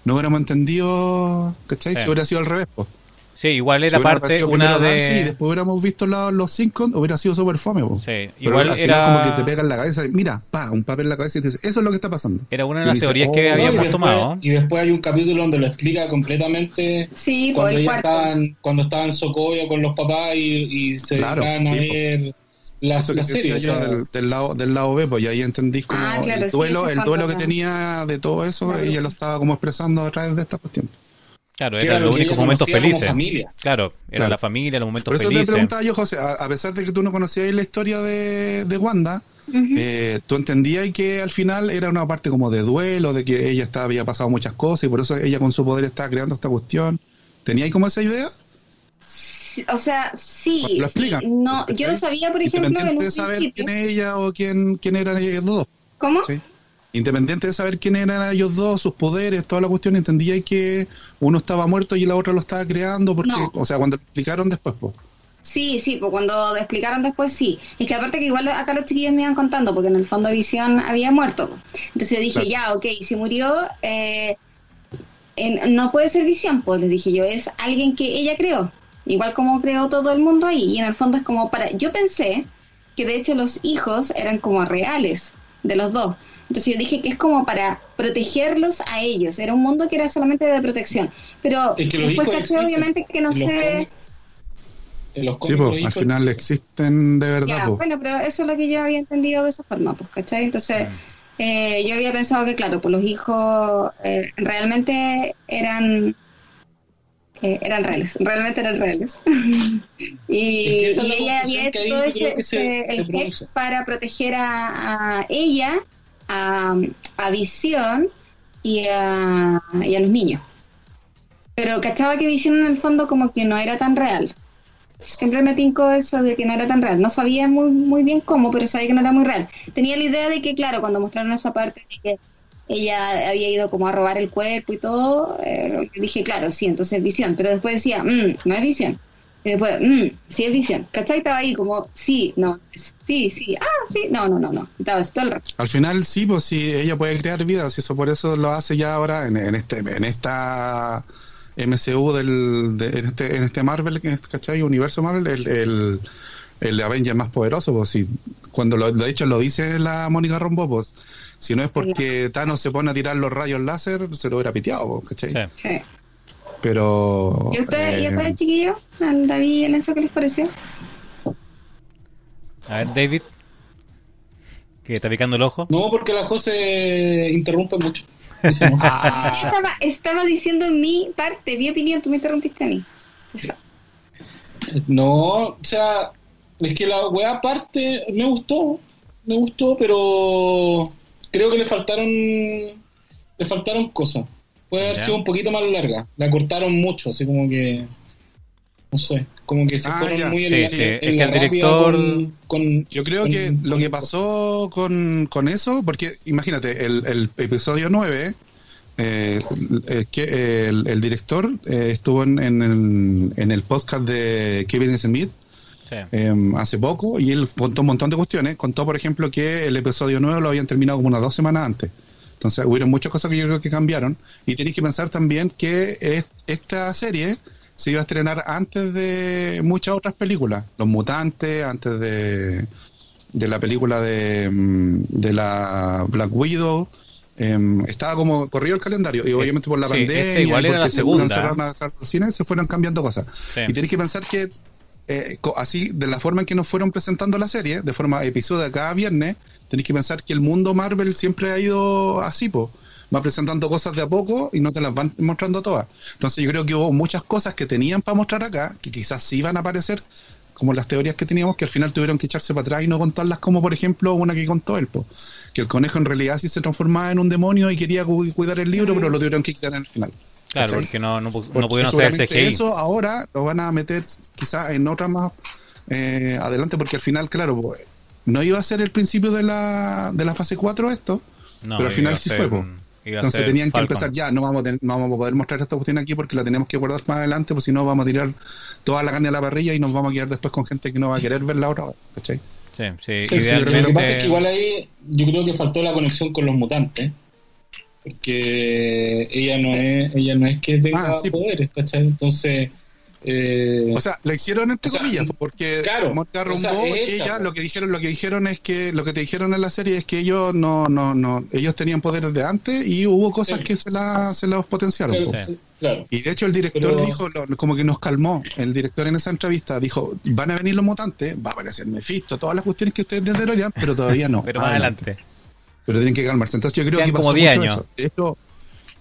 Speaker 4: no hubiéramos entendido, ¿cachai? Si hubiera sido al revés, pues.
Speaker 1: Sí, igual era parte una de.
Speaker 4: Sí, después hubiéramos visto los cinco, hubiera sido súper fome.
Speaker 1: Sí, igual era.
Speaker 4: como que te pega en la cabeza, mira, pa, un papel en la cabeza y dices, eso es lo que está pasando.
Speaker 1: Era una de las teorías que oh, habíamos tomado.
Speaker 3: Y después hay un capítulo donde lo explica completamente.
Speaker 2: Sí,
Speaker 3: cuando ya estaban, cuando estaban en Sokovia con los papás y, se claro, a ver. La,
Speaker 4: Eso
Speaker 3: la serie,
Speaker 4: del, lado, del lado B, pues y ahí entendís como ah, el duelo, el duelo que tenía de todo eso, ella lo estaba como expresando a través de esta cuestión.
Speaker 1: Claro, eran los únicos momentos felices. Claro, era la familia, los momentos felices. Por eso te
Speaker 4: preguntaba yo, José, a, pesar de que tú no conocías la historia de, de Wanda, eh, ¿tú entendías que al final era una parte como de duelo, de que ella estaba, había pasado muchas cosas y por eso ella con su poder estaba creando esta cuestión? ¿Teníais como esa idea?
Speaker 2: o sea, sí.
Speaker 4: Lo explican.
Speaker 2: sí, no, yo no sabía, por ejemplo, en un
Speaker 4: de saber
Speaker 2: principio-
Speaker 4: quién es ella o quién, quién eran ellos dos.
Speaker 2: ¿Cómo?
Speaker 4: ¿sí? Independiente de saber quién eran ellos dos, sus poderes, toda la cuestión, entendía que uno estaba muerto y la otra lo estaba creando, porque,
Speaker 2: No.
Speaker 4: o sea, cuando lo explicaron después, pues.
Speaker 2: Sí, sí, pues cuando explicaron después sí. Es que aparte que igual acá los chiquillos me iban contando, porque en el fondo Visión había muerto. Entonces yo dije,
Speaker 4: Claro.
Speaker 2: ya, ok, si murió, eh, en- no puede ser Visión, pues les dije yo, es alguien que ella creó. Igual como creó todo el mundo ahí. Y en el fondo es como para... Yo pensé que de hecho los hijos eran como reales de los dos. Entonces yo dije que es como para protegerlos a ellos. Era un mundo que era solamente de protección. Pero
Speaker 3: Es que
Speaker 2: después caché
Speaker 3: existen.
Speaker 2: obviamente que no sé...
Speaker 3: cómics-
Speaker 4: Sí, pues, al final existen de verdad,
Speaker 2: Ya,
Speaker 4: pues.
Speaker 2: bueno, pero eso es lo que yo había entendido de esa forma, pues, ¿cachai? Entonces, eh, yo había pensado que, claro, pues los hijos eh, realmente eran eh, eran reales, realmente eran reales. <laughs> y,
Speaker 3: Es que
Speaker 2: y
Speaker 3: la
Speaker 2: ella había hecho ese,
Speaker 3: se-
Speaker 2: ese-
Speaker 3: se
Speaker 2: el para proteger a, a ella, a, a Visión y a, y a los niños. Pero cachaba que Visión en el fondo como que no era tan real. Siempre me tincó eso de que no era tan real. No sabía muy, muy bien cómo, pero sabía que no era muy real. Tenía la idea de que, claro, cuando mostraron esa parte de que ella había ido como a robar el cuerpo y todo, eh, dije, claro, sí, entonces es visión. Pero después decía, "Mm, no es visión. Y después, "Mm, sí es visión. ¿Cachai? Estaba ahí como, sí, no, sí, sí, ah, sí, no, no, no, no. Estaba así todo el rato.
Speaker 4: Al final sí, pues sí, ella puede crear vida, si eso por eso lo hace ya ahora en, en este en esta MCU del de- en este en este Marvel, ¿cachai? Universo Marvel, el, el, el Avenger más poderoso, pues si cuando lo, de hecho lo dice la Mónica Rombo, pues si no es porque Thanos se pone a tirar los rayos láser, se lo hubiera piteado, pues, ¿cachai?
Speaker 1: Sí.
Speaker 4: Pero
Speaker 2: ¿Y usted, ¿y
Speaker 4: eh,
Speaker 2: usted, chiquillo? ¿Al David y el Enzo qué les pareció?
Speaker 1: A ver, David. Que está picando el ojo.
Speaker 3: No, porque la José interrumpe <laughs> mucho.
Speaker 4: Ah.
Speaker 2: Sí, estaba, estaba diciendo mi parte, mi opinión, tú me interrumpiste a mí. Eso.
Speaker 3: No, o sea, es que la weá aparte me gustó, me gustó, pero creo que le faltaron le faltaron cosas. Puede haber
Speaker 1: Ya.
Speaker 3: sido un poquito más larga. La cortaron mucho, así como que no sé, como que se
Speaker 4: Ah,
Speaker 3: fueron
Speaker 4: ya.
Speaker 3: muy en
Speaker 1: Sí,
Speaker 3: la,
Speaker 1: sí,
Speaker 3: en
Speaker 1: es que
Speaker 3: la
Speaker 1: el
Speaker 3: rápida
Speaker 1: director-
Speaker 3: con, con-
Speaker 4: Yo creo
Speaker 3: con-
Speaker 4: que lo que pasó con, con eso, porque imagínate, el, el episodio 9, eh, eh, que el, el director eh, estuvo en, en el, en el podcast de Kevin Smith
Speaker 1: Sí.
Speaker 4: eh, hace poco y él contó un montón de cuestiones. Contó, por ejemplo, que el episodio 9 lo habían terminado como unas dos semanas antes. Entonces, hubieron muchas cosas que yo creo que cambiaron. Y tenéis que pensar también que es- esta serie se iba a estrenar antes de muchas otras películas. Los Mutantes, antes de, de la película de, mm, de la Black Widow. Em, estaba como corrido el calendario y obviamente por la
Speaker 1: Sí,
Speaker 4: pandemia
Speaker 1: igual
Speaker 4: y
Speaker 1: era
Speaker 4: porque
Speaker 1: la
Speaker 4: se
Speaker 1: segunda.
Speaker 4: lanzaron a a los cines se fueron cambiando cosas
Speaker 1: Sí.
Speaker 4: y tenéis que pensar que eh, así, de la forma en que nos fueron presentando la serie, de forma episodio cada viernes, tenéis que pensar que el mundo Marvel siempre ha ido así, po. Va presentando cosas de a poco y no te las van mostrando todas. Entonces yo creo que hubo muchas cosas que tenían para mostrar acá, que quizás sí iban a aparecer, como las teorías que teníamos, que al final tuvieron que echarse para atrás y no contarlas como, por ejemplo, una que contó él, po. que el conejo en realidad sí se transformaba en un demonio y quería cu- cuidar el libro, pero lo tuvieron que quitar en el final.
Speaker 1: Claro,
Speaker 4: ¿cachai?
Speaker 1: porque no, no, pu- no
Speaker 4: Porque
Speaker 1: pudieron hacer CGI.
Speaker 4: Eso ahora lo van a meter quizás en otra más eh, adelante, porque al final, claro, pues, no iba a ser el principio de la, de la fase 4 esto,
Speaker 1: No,
Speaker 4: pero al final sí
Speaker 1: ser-
Speaker 4: fue, entonces tenían que empezar ya, no vamos, a ten- no vamos a poder mostrar esta cuestión aquí porque la tenemos que guardar más adelante, pues si no vamos a tirar toda la carne a la parrilla y nos vamos a quedar después con gente que no va a querer verla ahora, ¿cachai?
Speaker 1: Sí, sí,
Speaker 3: Sí, sí, lo que pasa es que igual ahí yo creo que faltó la conexión con los mutantes. Porque ella no es, ella no es que tenga
Speaker 4: Ah, sí.
Speaker 3: poderes, ¿cachai? Entonces, eh,
Speaker 4: O sea, la hicieron entre
Speaker 3: O sea,
Speaker 4: comillas, porque
Speaker 3: claro,
Speaker 4: Mónica
Speaker 3: o sea, es
Speaker 4: ella
Speaker 3: po.
Speaker 4: lo que dijeron, lo que dijeron es que lo que te dijeron en la serie es que ellos no, no, no, ellos tenían poderes de antes y hubo cosas
Speaker 3: Sí.
Speaker 4: que se, la, se los potenciaron.
Speaker 3: claro. Sí. claro.
Speaker 4: Y de hecho el director
Speaker 3: Pero-
Speaker 4: dijo, lo- como que nos calmó, el director en esa entrevista dijo, van a venir los mutantes, va a aparecer Mephisto, todas las cuestiones que ustedes desarrollan, pero todavía no. <laughs>
Speaker 1: Pero más adelante.
Speaker 4: Pero tienen que calmarse. Entonces yo creo
Speaker 1: Quedan
Speaker 4: que pasó
Speaker 1: como 10
Speaker 5: mucho
Speaker 1: años.
Speaker 4: eso. De hecho,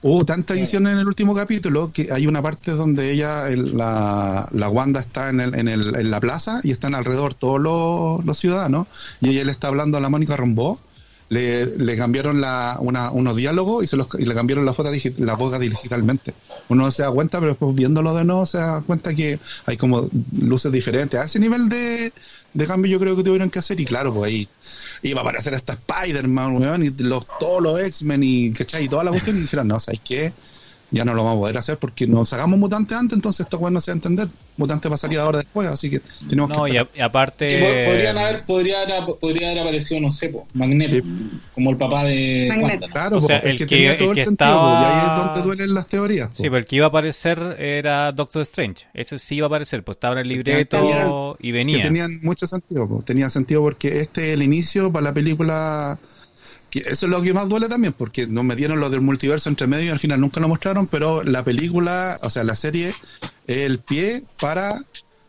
Speaker 4: hubo tanta edición en el último capítulo que hay una parte donde ella, el- la, la Wanda está en, el, en, el, en la plaza y están alrededor todos los, los ciudadanos y ella le está hablando a la Mónica Rombó. Le, le cambiaron la, una, unos diálogos y, se los, y le cambiaron la foto digi- la boca digitalmente. Uno no se da cuenta, pero después viéndolo de nuevo se da cuenta que hay como luces diferentes. A ese nivel de, de cambio yo creo que tuvieron que hacer y claro, pues ahí iba a aparecer hasta Spider-Man, weón, y los, todos los X-Men y, ¿cachai? y toda la cuestión y dijeron, no, ¿sabes qué? Ya no lo vamos a poder hacer porque nos sacamos mutantes antes, entonces esto bueno no se va a entender. Mutante va a salir ahora después, así que tenemos
Speaker 1: no,
Speaker 4: que.
Speaker 1: Y, a, y, aparte.
Speaker 3: Que podrían haber, podría, haber, podría haber aparecido, no sé, po, Magneto, sí. como el papá de.
Speaker 2: Magneto.
Speaker 4: Claro, o sea, el, el, que, tenía todo el, el sentido, estaba... y ahí es donde duelen las teorías. Po.
Speaker 1: Sí, pero el que iba a aparecer era Doctor Strange. Ese sí iba a aparecer, pues estaba en el libreto tenía, y venía.
Speaker 4: Que tenían mucho sentido, po. tenía sentido porque este es el inicio para la película eso es lo que más duele también, porque nos metieron lo del multiverso entre medio y al final nunca lo mostraron, pero la película, o sea, la serie, es el pie para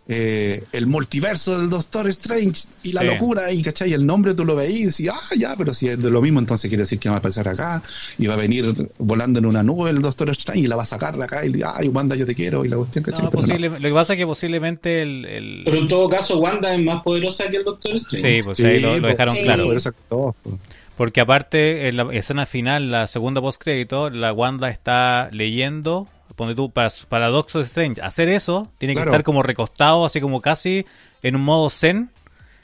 Speaker 4: eh, el multiverso del Doctor Strange y la sí. locura, y ¿cachai? El nombre tú lo veís y decís, ah, ya, pero si es de lo mismo, entonces quiere decir que va a pasar acá y va a venir volando en una nube el Doctor Strange y la va a sacar de acá y, ay, Wanda, yo te quiero, y la cuestión, ¿cachai?
Speaker 1: No, posible, no. Lo que pasa es que posiblemente el, el,
Speaker 3: Pero en todo caso, Wanda es más poderosa que el Doctor Strange.
Speaker 1: Sí, pues ahí lo, lo dejaron
Speaker 2: Sí.
Speaker 1: claro. Porque aparte, en la escena final, la segunda postcrédito, la Wanda está leyendo, pone tú, para, para Doctor Strange, hacer eso, tiene que
Speaker 4: Claro.
Speaker 1: estar como recostado, así como casi en un modo zen,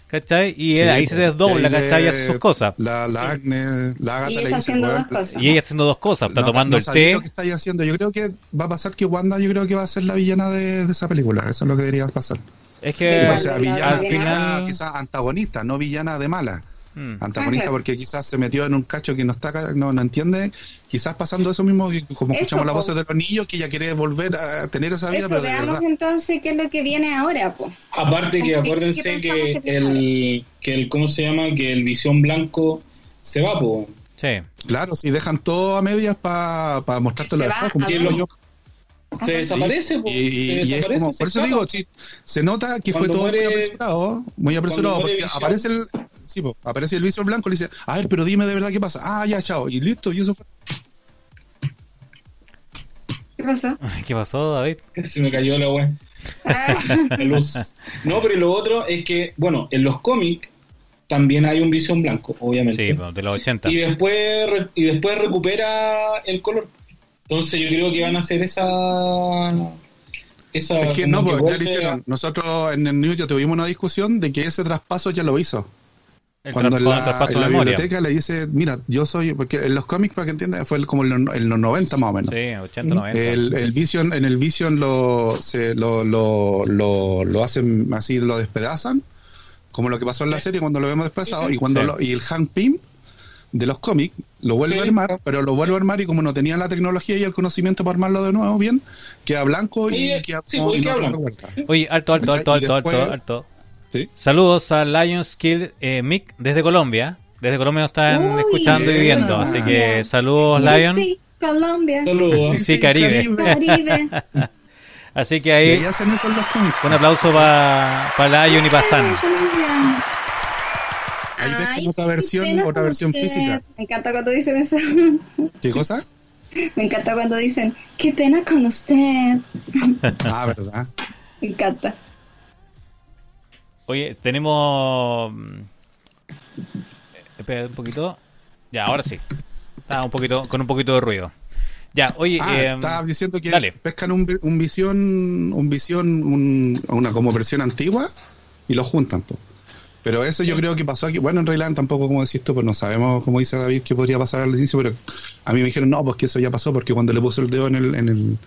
Speaker 1: ¿cachai? Y él
Speaker 4: Sí,
Speaker 1: ahí se desdobla,
Speaker 4: ahí
Speaker 1: ¿cachai? Hace sus cosas.
Speaker 4: La, la Agnes, la Agatha
Speaker 2: Y
Speaker 4: le
Speaker 2: está
Speaker 4: dice,
Speaker 2: haciendo
Speaker 4: "Weón,
Speaker 2: dos cosas.
Speaker 1: Y ella haciendo dos cosas, está
Speaker 4: no-
Speaker 1: tomando
Speaker 4: no
Speaker 1: el té.
Speaker 4: lo que estáis haciendo. Yo creo que va a pasar que Wanda, yo creo que va a ser la villana de, de esa película. Eso es lo que debería pasar.
Speaker 1: Es
Speaker 2: Sí,
Speaker 1: que
Speaker 2: igual,
Speaker 4: o sea,
Speaker 2: la-
Speaker 4: villana, villana
Speaker 1: final...
Speaker 4: quizás antagonista, no villana de mala.
Speaker 1: Mm.
Speaker 4: Antagonista
Speaker 2: Ajá.
Speaker 4: porque quizás se metió en un cacho que no está no, no entiende. Quizás pasando eso mismo, que como
Speaker 2: Eso,
Speaker 4: escuchamos las voces de los niños, que ella quiere volver a tener esa vida,
Speaker 2: Eso,
Speaker 4: pero de
Speaker 2: veamos
Speaker 4: verdad.
Speaker 2: entonces qué es lo que viene ahora.
Speaker 3: Aparte que
Speaker 2: ¿Qué-
Speaker 3: acuérdense que
Speaker 2: que
Speaker 3: el, que el, ¿cómo se llama? Que el visión blanco se va, po.
Speaker 1: Sí.
Speaker 4: Claro, si dejan todo a medias para mostrártelo
Speaker 2: Se
Speaker 4: después,
Speaker 2: va,
Speaker 4: como yo.
Speaker 3: Se desaparece.
Speaker 4: Y, y-
Speaker 3: se
Speaker 4: y es como, por eso
Speaker 3: escapa.
Speaker 4: digo, sí, se nota que fue todo muy apresurado, muy apresurado, porque
Speaker 3: Visión-
Speaker 4: aparece el, sí, po, aparece el visor blanco y le dice, a ver, pero dime de verdad qué pasa. Ah, ya, chao, y listo, y eso fue.
Speaker 2: ¿Qué pasó?
Speaker 1: ¿Qué pasó, David? <laughs>
Speaker 3: Se me cayó la wea.
Speaker 2: Ah, <laughs>
Speaker 3: la luz. No, pero lo otro es que, bueno, en los cómics también hay un visión blanco, obviamente.
Speaker 1: Sí, de los 80.
Speaker 3: y después y después recupera el color. Entonces yo creo que van a hacer esa esa
Speaker 4: Es que no, pues ya hicieron. Nosotros en el news ya tuvimos una discusión de que ese traspaso ya lo hizo.
Speaker 1: El
Speaker 4: Cuando la,
Speaker 1: traspaso
Speaker 4: en la
Speaker 1: memoria.
Speaker 4: biblioteca le dice, mira, yo soy, porque en los cómics, para que entiendan, fue el- como en los, en los 90 más o menos.
Speaker 1: Sí, 80, 90.
Speaker 4: El, el Vision, en el Vision lo, se, lo, lo, lo, lo hacen así, lo despedazan, como lo que pasó en la serie cuando lo vemos despedazado, y cuando
Speaker 1: Sí.
Speaker 4: lo- y el Hank Pym de los cómics lo vuelve
Speaker 3: Sí.
Speaker 4: a armar, pero lo vuelve a armar y como no tenía la tecnología y el conocimiento para armarlo de nuevo bien, queda blanco y
Speaker 3: Sí,
Speaker 4: queda
Speaker 3: sí,
Speaker 4: como-
Speaker 3: pues,
Speaker 4: y no
Speaker 3: blanco.
Speaker 4: recuerda.
Speaker 1: Oye, alto, alto, alto.
Speaker 4: Y
Speaker 1: alto, alto,
Speaker 4: después-
Speaker 1: alto.
Speaker 4: ¿Sí?
Speaker 1: Saludos a Lions Kill eh, Mick desde Colombia. Desde Colombia nos están
Speaker 2: Uy,
Speaker 1: escuchando y viendo. Así que saludos, Lion.
Speaker 2: Sí, Colombia.
Speaker 3: Saludos.
Speaker 1: Sí, Caribe.
Speaker 2: Caribe. <laughs>
Speaker 1: Así que
Speaker 4: Y
Speaker 1: ahí un aplauso para Lion y para San.
Speaker 2: Colombia.
Speaker 4: Ahí ves como otra versión, otra versión física.
Speaker 2: Me encanta cuando dicen eso.
Speaker 4: ¿Qué cosa? <laughs>
Speaker 2: Me encanta cuando dicen, qué pena con usted. <laughs>
Speaker 4: Ah, verdad.
Speaker 2: Me encanta.
Speaker 1: Oye, tenemos. mm, Espera un poquito. Ya, ahora sí. Está un poquito, con un poquito de ruido. Ya, oye.
Speaker 4: Ah,
Speaker 1: eh,
Speaker 4: estabas diciendo que
Speaker 1: dale.
Speaker 4: pescan un, vi- un visión, un visión, un- una como versión antigua y lo juntan. po. Pero eso yo creo que pasó aquí. Bueno, en realidad tampoco, como decís tú, pues no sabemos, como dice David, qué podría pasar al inicio, pero a mí me dijeron, no, pues que eso ya pasó, porque cuando le puso el dedo en el... En el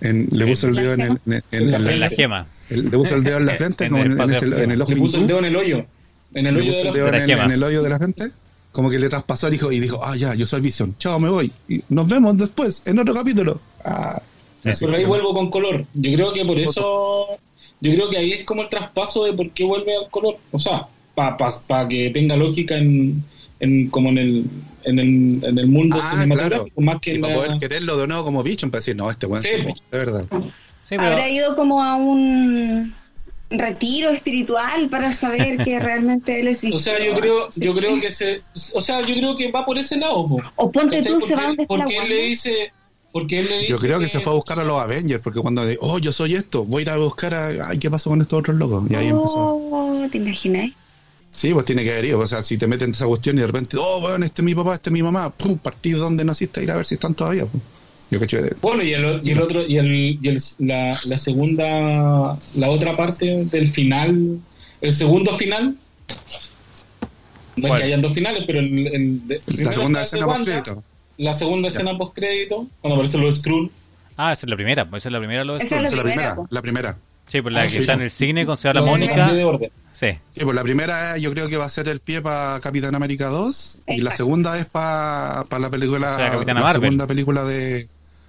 Speaker 4: en- le puso el
Speaker 2: ¿La
Speaker 4: dedo en, el, en, en- en la,
Speaker 1: en la gema.
Speaker 4: el- le puso el dedo en la <laughs> frente,
Speaker 1: En
Speaker 4: como
Speaker 1: el
Speaker 4: en, en el ojo
Speaker 3: Le puso el dedo en el hoyo. En el hoyo de
Speaker 4: el
Speaker 3: la
Speaker 1: de la
Speaker 4: en, el hoyo de la frente, como que le traspasó y dijo, y dijo, ah, ya, yo soy visión, chao, me voy. Y nos vemos después, en otro capítulo. Ah, así
Speaker 3: Pero ahí vuelvo con color. Yo creo que por eso. Yo creo que ahí es como el traspaso de por qué vuelve al color. O sea, para pa, pa que tenga lógica en, en como en el, en el, en el mundo
Speaker 4: Ah,
Speaker 3: cinematográfico. Más que
Speaker 4: y para
Speaker 3: la-
Speaker 4: poder quererlo de nuevo como bicho, para decir, no, este weón
Speaker 3: Sí,
Speaker 4: de verdad.
Speaker 1: Sí, pero-
Speaker 2: Habrá ido como a un retiro espiritual para saber que <laughs> realmente él es
Speaker 3: O sea, yo creo, yo creo que se, o sea, yo creo que va por ese lado. po.
Speaker 2: O ponte
Speaker 3: ¿Cachai?
Speaker 2: tú, se va
Speaker 3: Porque-
Speaker 2: donde
Speaker 3: Porque él le dice, porque él le dice
Speaker 4: Yo creo que se fue a buscar a los Avengers, porque cuando de, oh, yo soy esto, voy a ir a buscar a, ay, ¿qué pasó con estos otros locos? Y ahí empezó.
Speaker 2: Oh, ¿te imaginas?
Speaker 4: Sí, pues tiene que haber ido, o sea, si te meten en esa cuestión y de repente, oh, weón, este es mi papá, este es mi mamá, pum, partir donde naciste, ir a ver si están todavía. pues. Yo caché de-
Speaker 3: Bueno, y el, y el otro, y, el, y el- la, la segunda, la otra parte del final, el segundo final, no es
Speaker 1: ¿Cuál?
Speaker 3: que hayan dos finales, pero el, el de-
Speaker 4: La segunda escena post crédito.
Speaker 3: La segunda
Speaker 4: Ya.
Speaker 3: escena post crédito, cuando aparecen los Skrull.
Speaker 1: Ah, esa es la primera. Esa es la primera. Lo de
Speaker 2: Esa es
Speaker 1: Skrull.
Speaker 2: la
Speaker 4: Esa es la
Speaker 2: primera,
Speaker 4: la primera.
Speaker 1: Sí, pues la
Speaker 3: Ah,
Speaker 1: que
Speaker 3: sí.
Speaker 1: está en el cine con Señora
Speaker 2: La
Speaker 1: Mónica.
Speaker 3: Cambié de orden.
Speaker 1: Sí.
Speaker 4: Sí, pues la primera yo creo que va a ser el pie para Capitán América 2 y la
Speaker 2: Exacto.
Speaker 4: segunda es para la película,
Speaker 1: O sea, Capitana
Speaker 4: la
Speaker 1: Marvel.
Speaker 4: segunda película de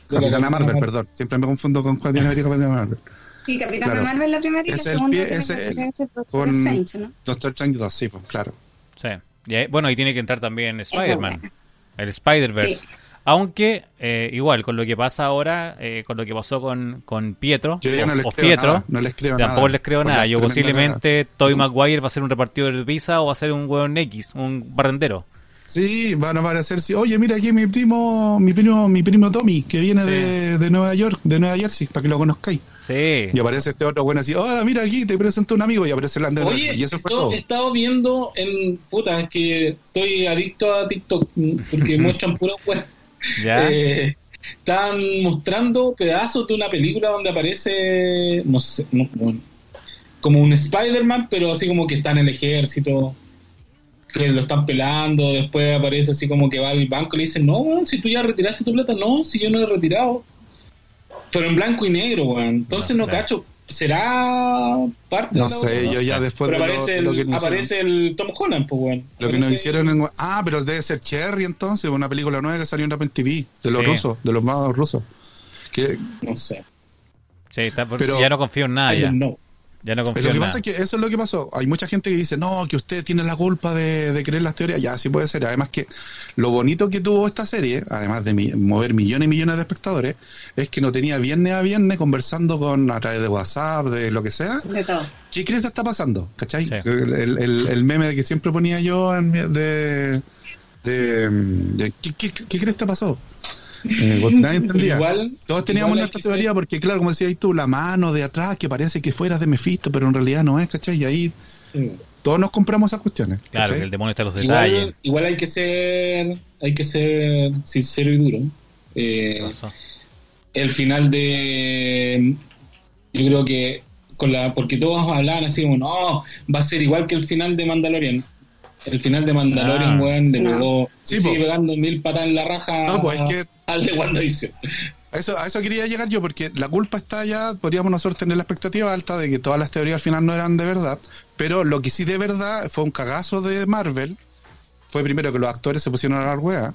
Speaker 4: Capitana Marvel,
Speaker 3: Marvel.
Speaker 4: perdón. Siempre me confundo con Capitana América y Capitana Marvel.
Speaker 2: Sí, Capitán
Speaker 4: Claro.
Speaker 2: Marvel la primera y la
Speaker 4: es el
Speaker 2: segunda
Speaker 4: pie- es
Speaker 2: ser ese Doctor
Speaker 4: con-
Speaker 2: Strange, ¿no?
Speaker 4: Doctor Strange 2, sí, pues claro.
Speaker 1: Sí. Y ahí- bueno, y tiene que entrar también Spider-Man. El Spider-Verse.
Speaker 2: Sí.
Speaker 1: Aunque, eh, igual, con lo que pasa ahora, eh, con lo que pasó con, con Pietro,
Speaker 4: Yo ya
Speaker 1: o,
Speaker 4: no les
Speaker 1: o
Speaker 4: creo
Speaker 1: Pietro,
Speaker 4: nada, no les creo
Speaker 1: tampoco
Speaker 4: nada.
Speaker 1: les creo nada. Yo posiblemente Toy Maguire va a ser un repartidor de pizza o va a ser un hueón X, un barrendero.
Speaker 4: Sí, van a aparecer, sí. Oye, mira aquí mi primo, mi primo, mi primo Tommy, que viene de, de Nueva York, de Nueva Jersey, para que lo conozcáis.
Speaker 1: Sí.
Speaker 4: Y aparece este otro bueno así, hola, mira aquí, te presento un amigo, y aparece el Andrés.
Speaker 3: Oye,
Speaker 4: y eso fue
Speaker 3: esto-
Speaker 4: todo.
Speaker 3: he estado viendo en. Puta, es que estoy adicto a TikTok porque <laughs> muestran pura web.
Speaker 1: ¿Ya?
Speaker 3: Eh, están mostrando pedazos de una película donde aparece, no sé, no, bueno, como un Spider-Man, pero así como que está en el ejército, que lo están pelando, después aparece así como que va al banco y le dicen, no, si tú ya retiraste tu plata, no, si yo no he retirado. Pero en blanco y negro, weón. Entonces
Speaker 1: No
Speaker 3: cacho, ¿será parte
Speaker 4: No
Speaker 3: de la
Speaker 4: sé, yo ya después
Speaker 3: Pero
Speaker 4: de lo,
Speaker 3: aparece,
Speaker 4: lo que
Speaker 3: el,
Speaker 4: nos
Speaker 3: aparece el Tom Holland, pues, weón.
Speaker 4: Lo que nos hicieron en... Ah, pero debe ser Cherry entonces, una película nueva que salió en Apple TV, de los
Speaker 1: Sí.
Speaker 4: rusos, de los más rusos. Que,
Speaker 3: No sé.
Speaker 1: Sí, está-
Speaker 4: pero-
Speaker 1: ya no confío en nada. Ya,
Speaker 3: know.
Speaker 1: Ya no
Speaker 4: lo que
Speaker 1: en
Speaker 4: pasa
Speaker 1: nada.
Speaker 4: es que eso es lo que pasó. Hay mucha gente que dice, no, que usted tiene la culpa de, de creer las teorías. Ya, sí puede ser. Además que lo bonito que tuvo esta serie, además de mi- mover millones y millones de espectadores, es que no tenía viernes a viernes conversando con a través de WhatsApp, de lo que sea.
Speaker 2: De todo.
Speaker 4: ¿Qué crees que está pasando? ¿Cachai?
Speaker 1: Sí.
Speaker 4: El, el- el- meme que siempre ponía yo en mi- de... de, de- ¿qué, qué, qué crees que pasó? Porque nadie entendía.
Speaker 3: Igual,
Speaker 4: Todos teníamos nuestra teoría porque, claro, como decías tú, la mano de atrás que parece que fuera de Mephisto, pero en realidad no es, ¿cachai? Y ahí
Speaker 3: Sí.
Speaker 4: todos nos compramos esas cuestiones.
Speaker 1: Claro, que el demonio está en los detalles.
Speaker 3: Igual, igual hay que ser hay que ser sincero y duro. Eh, el final de yo creo que con la porque todos hablaban así como no va a ser igual que el final de Mandalorian el final de Mandalorian
Speaker 1: Ah.
Speaker 3: weón le
Speaker 2: No.
Speaker 3: pegó
Speaker 4: Sí,
Speaker 3: sigue pegando mil patas en la raja
Speaker 4: No, pues es que
Speaker 3: al de WandaVision
Speaker 4: a eso, a eso quería llegar yo, porque la culpa está ya, podríamos nosotros tener la expectativa alta de que todas las teorías al final no eran de verdad, pero lo que sí de verdad fue un cagazo de Marvel, fue primero que los actores se pusieron a la wea,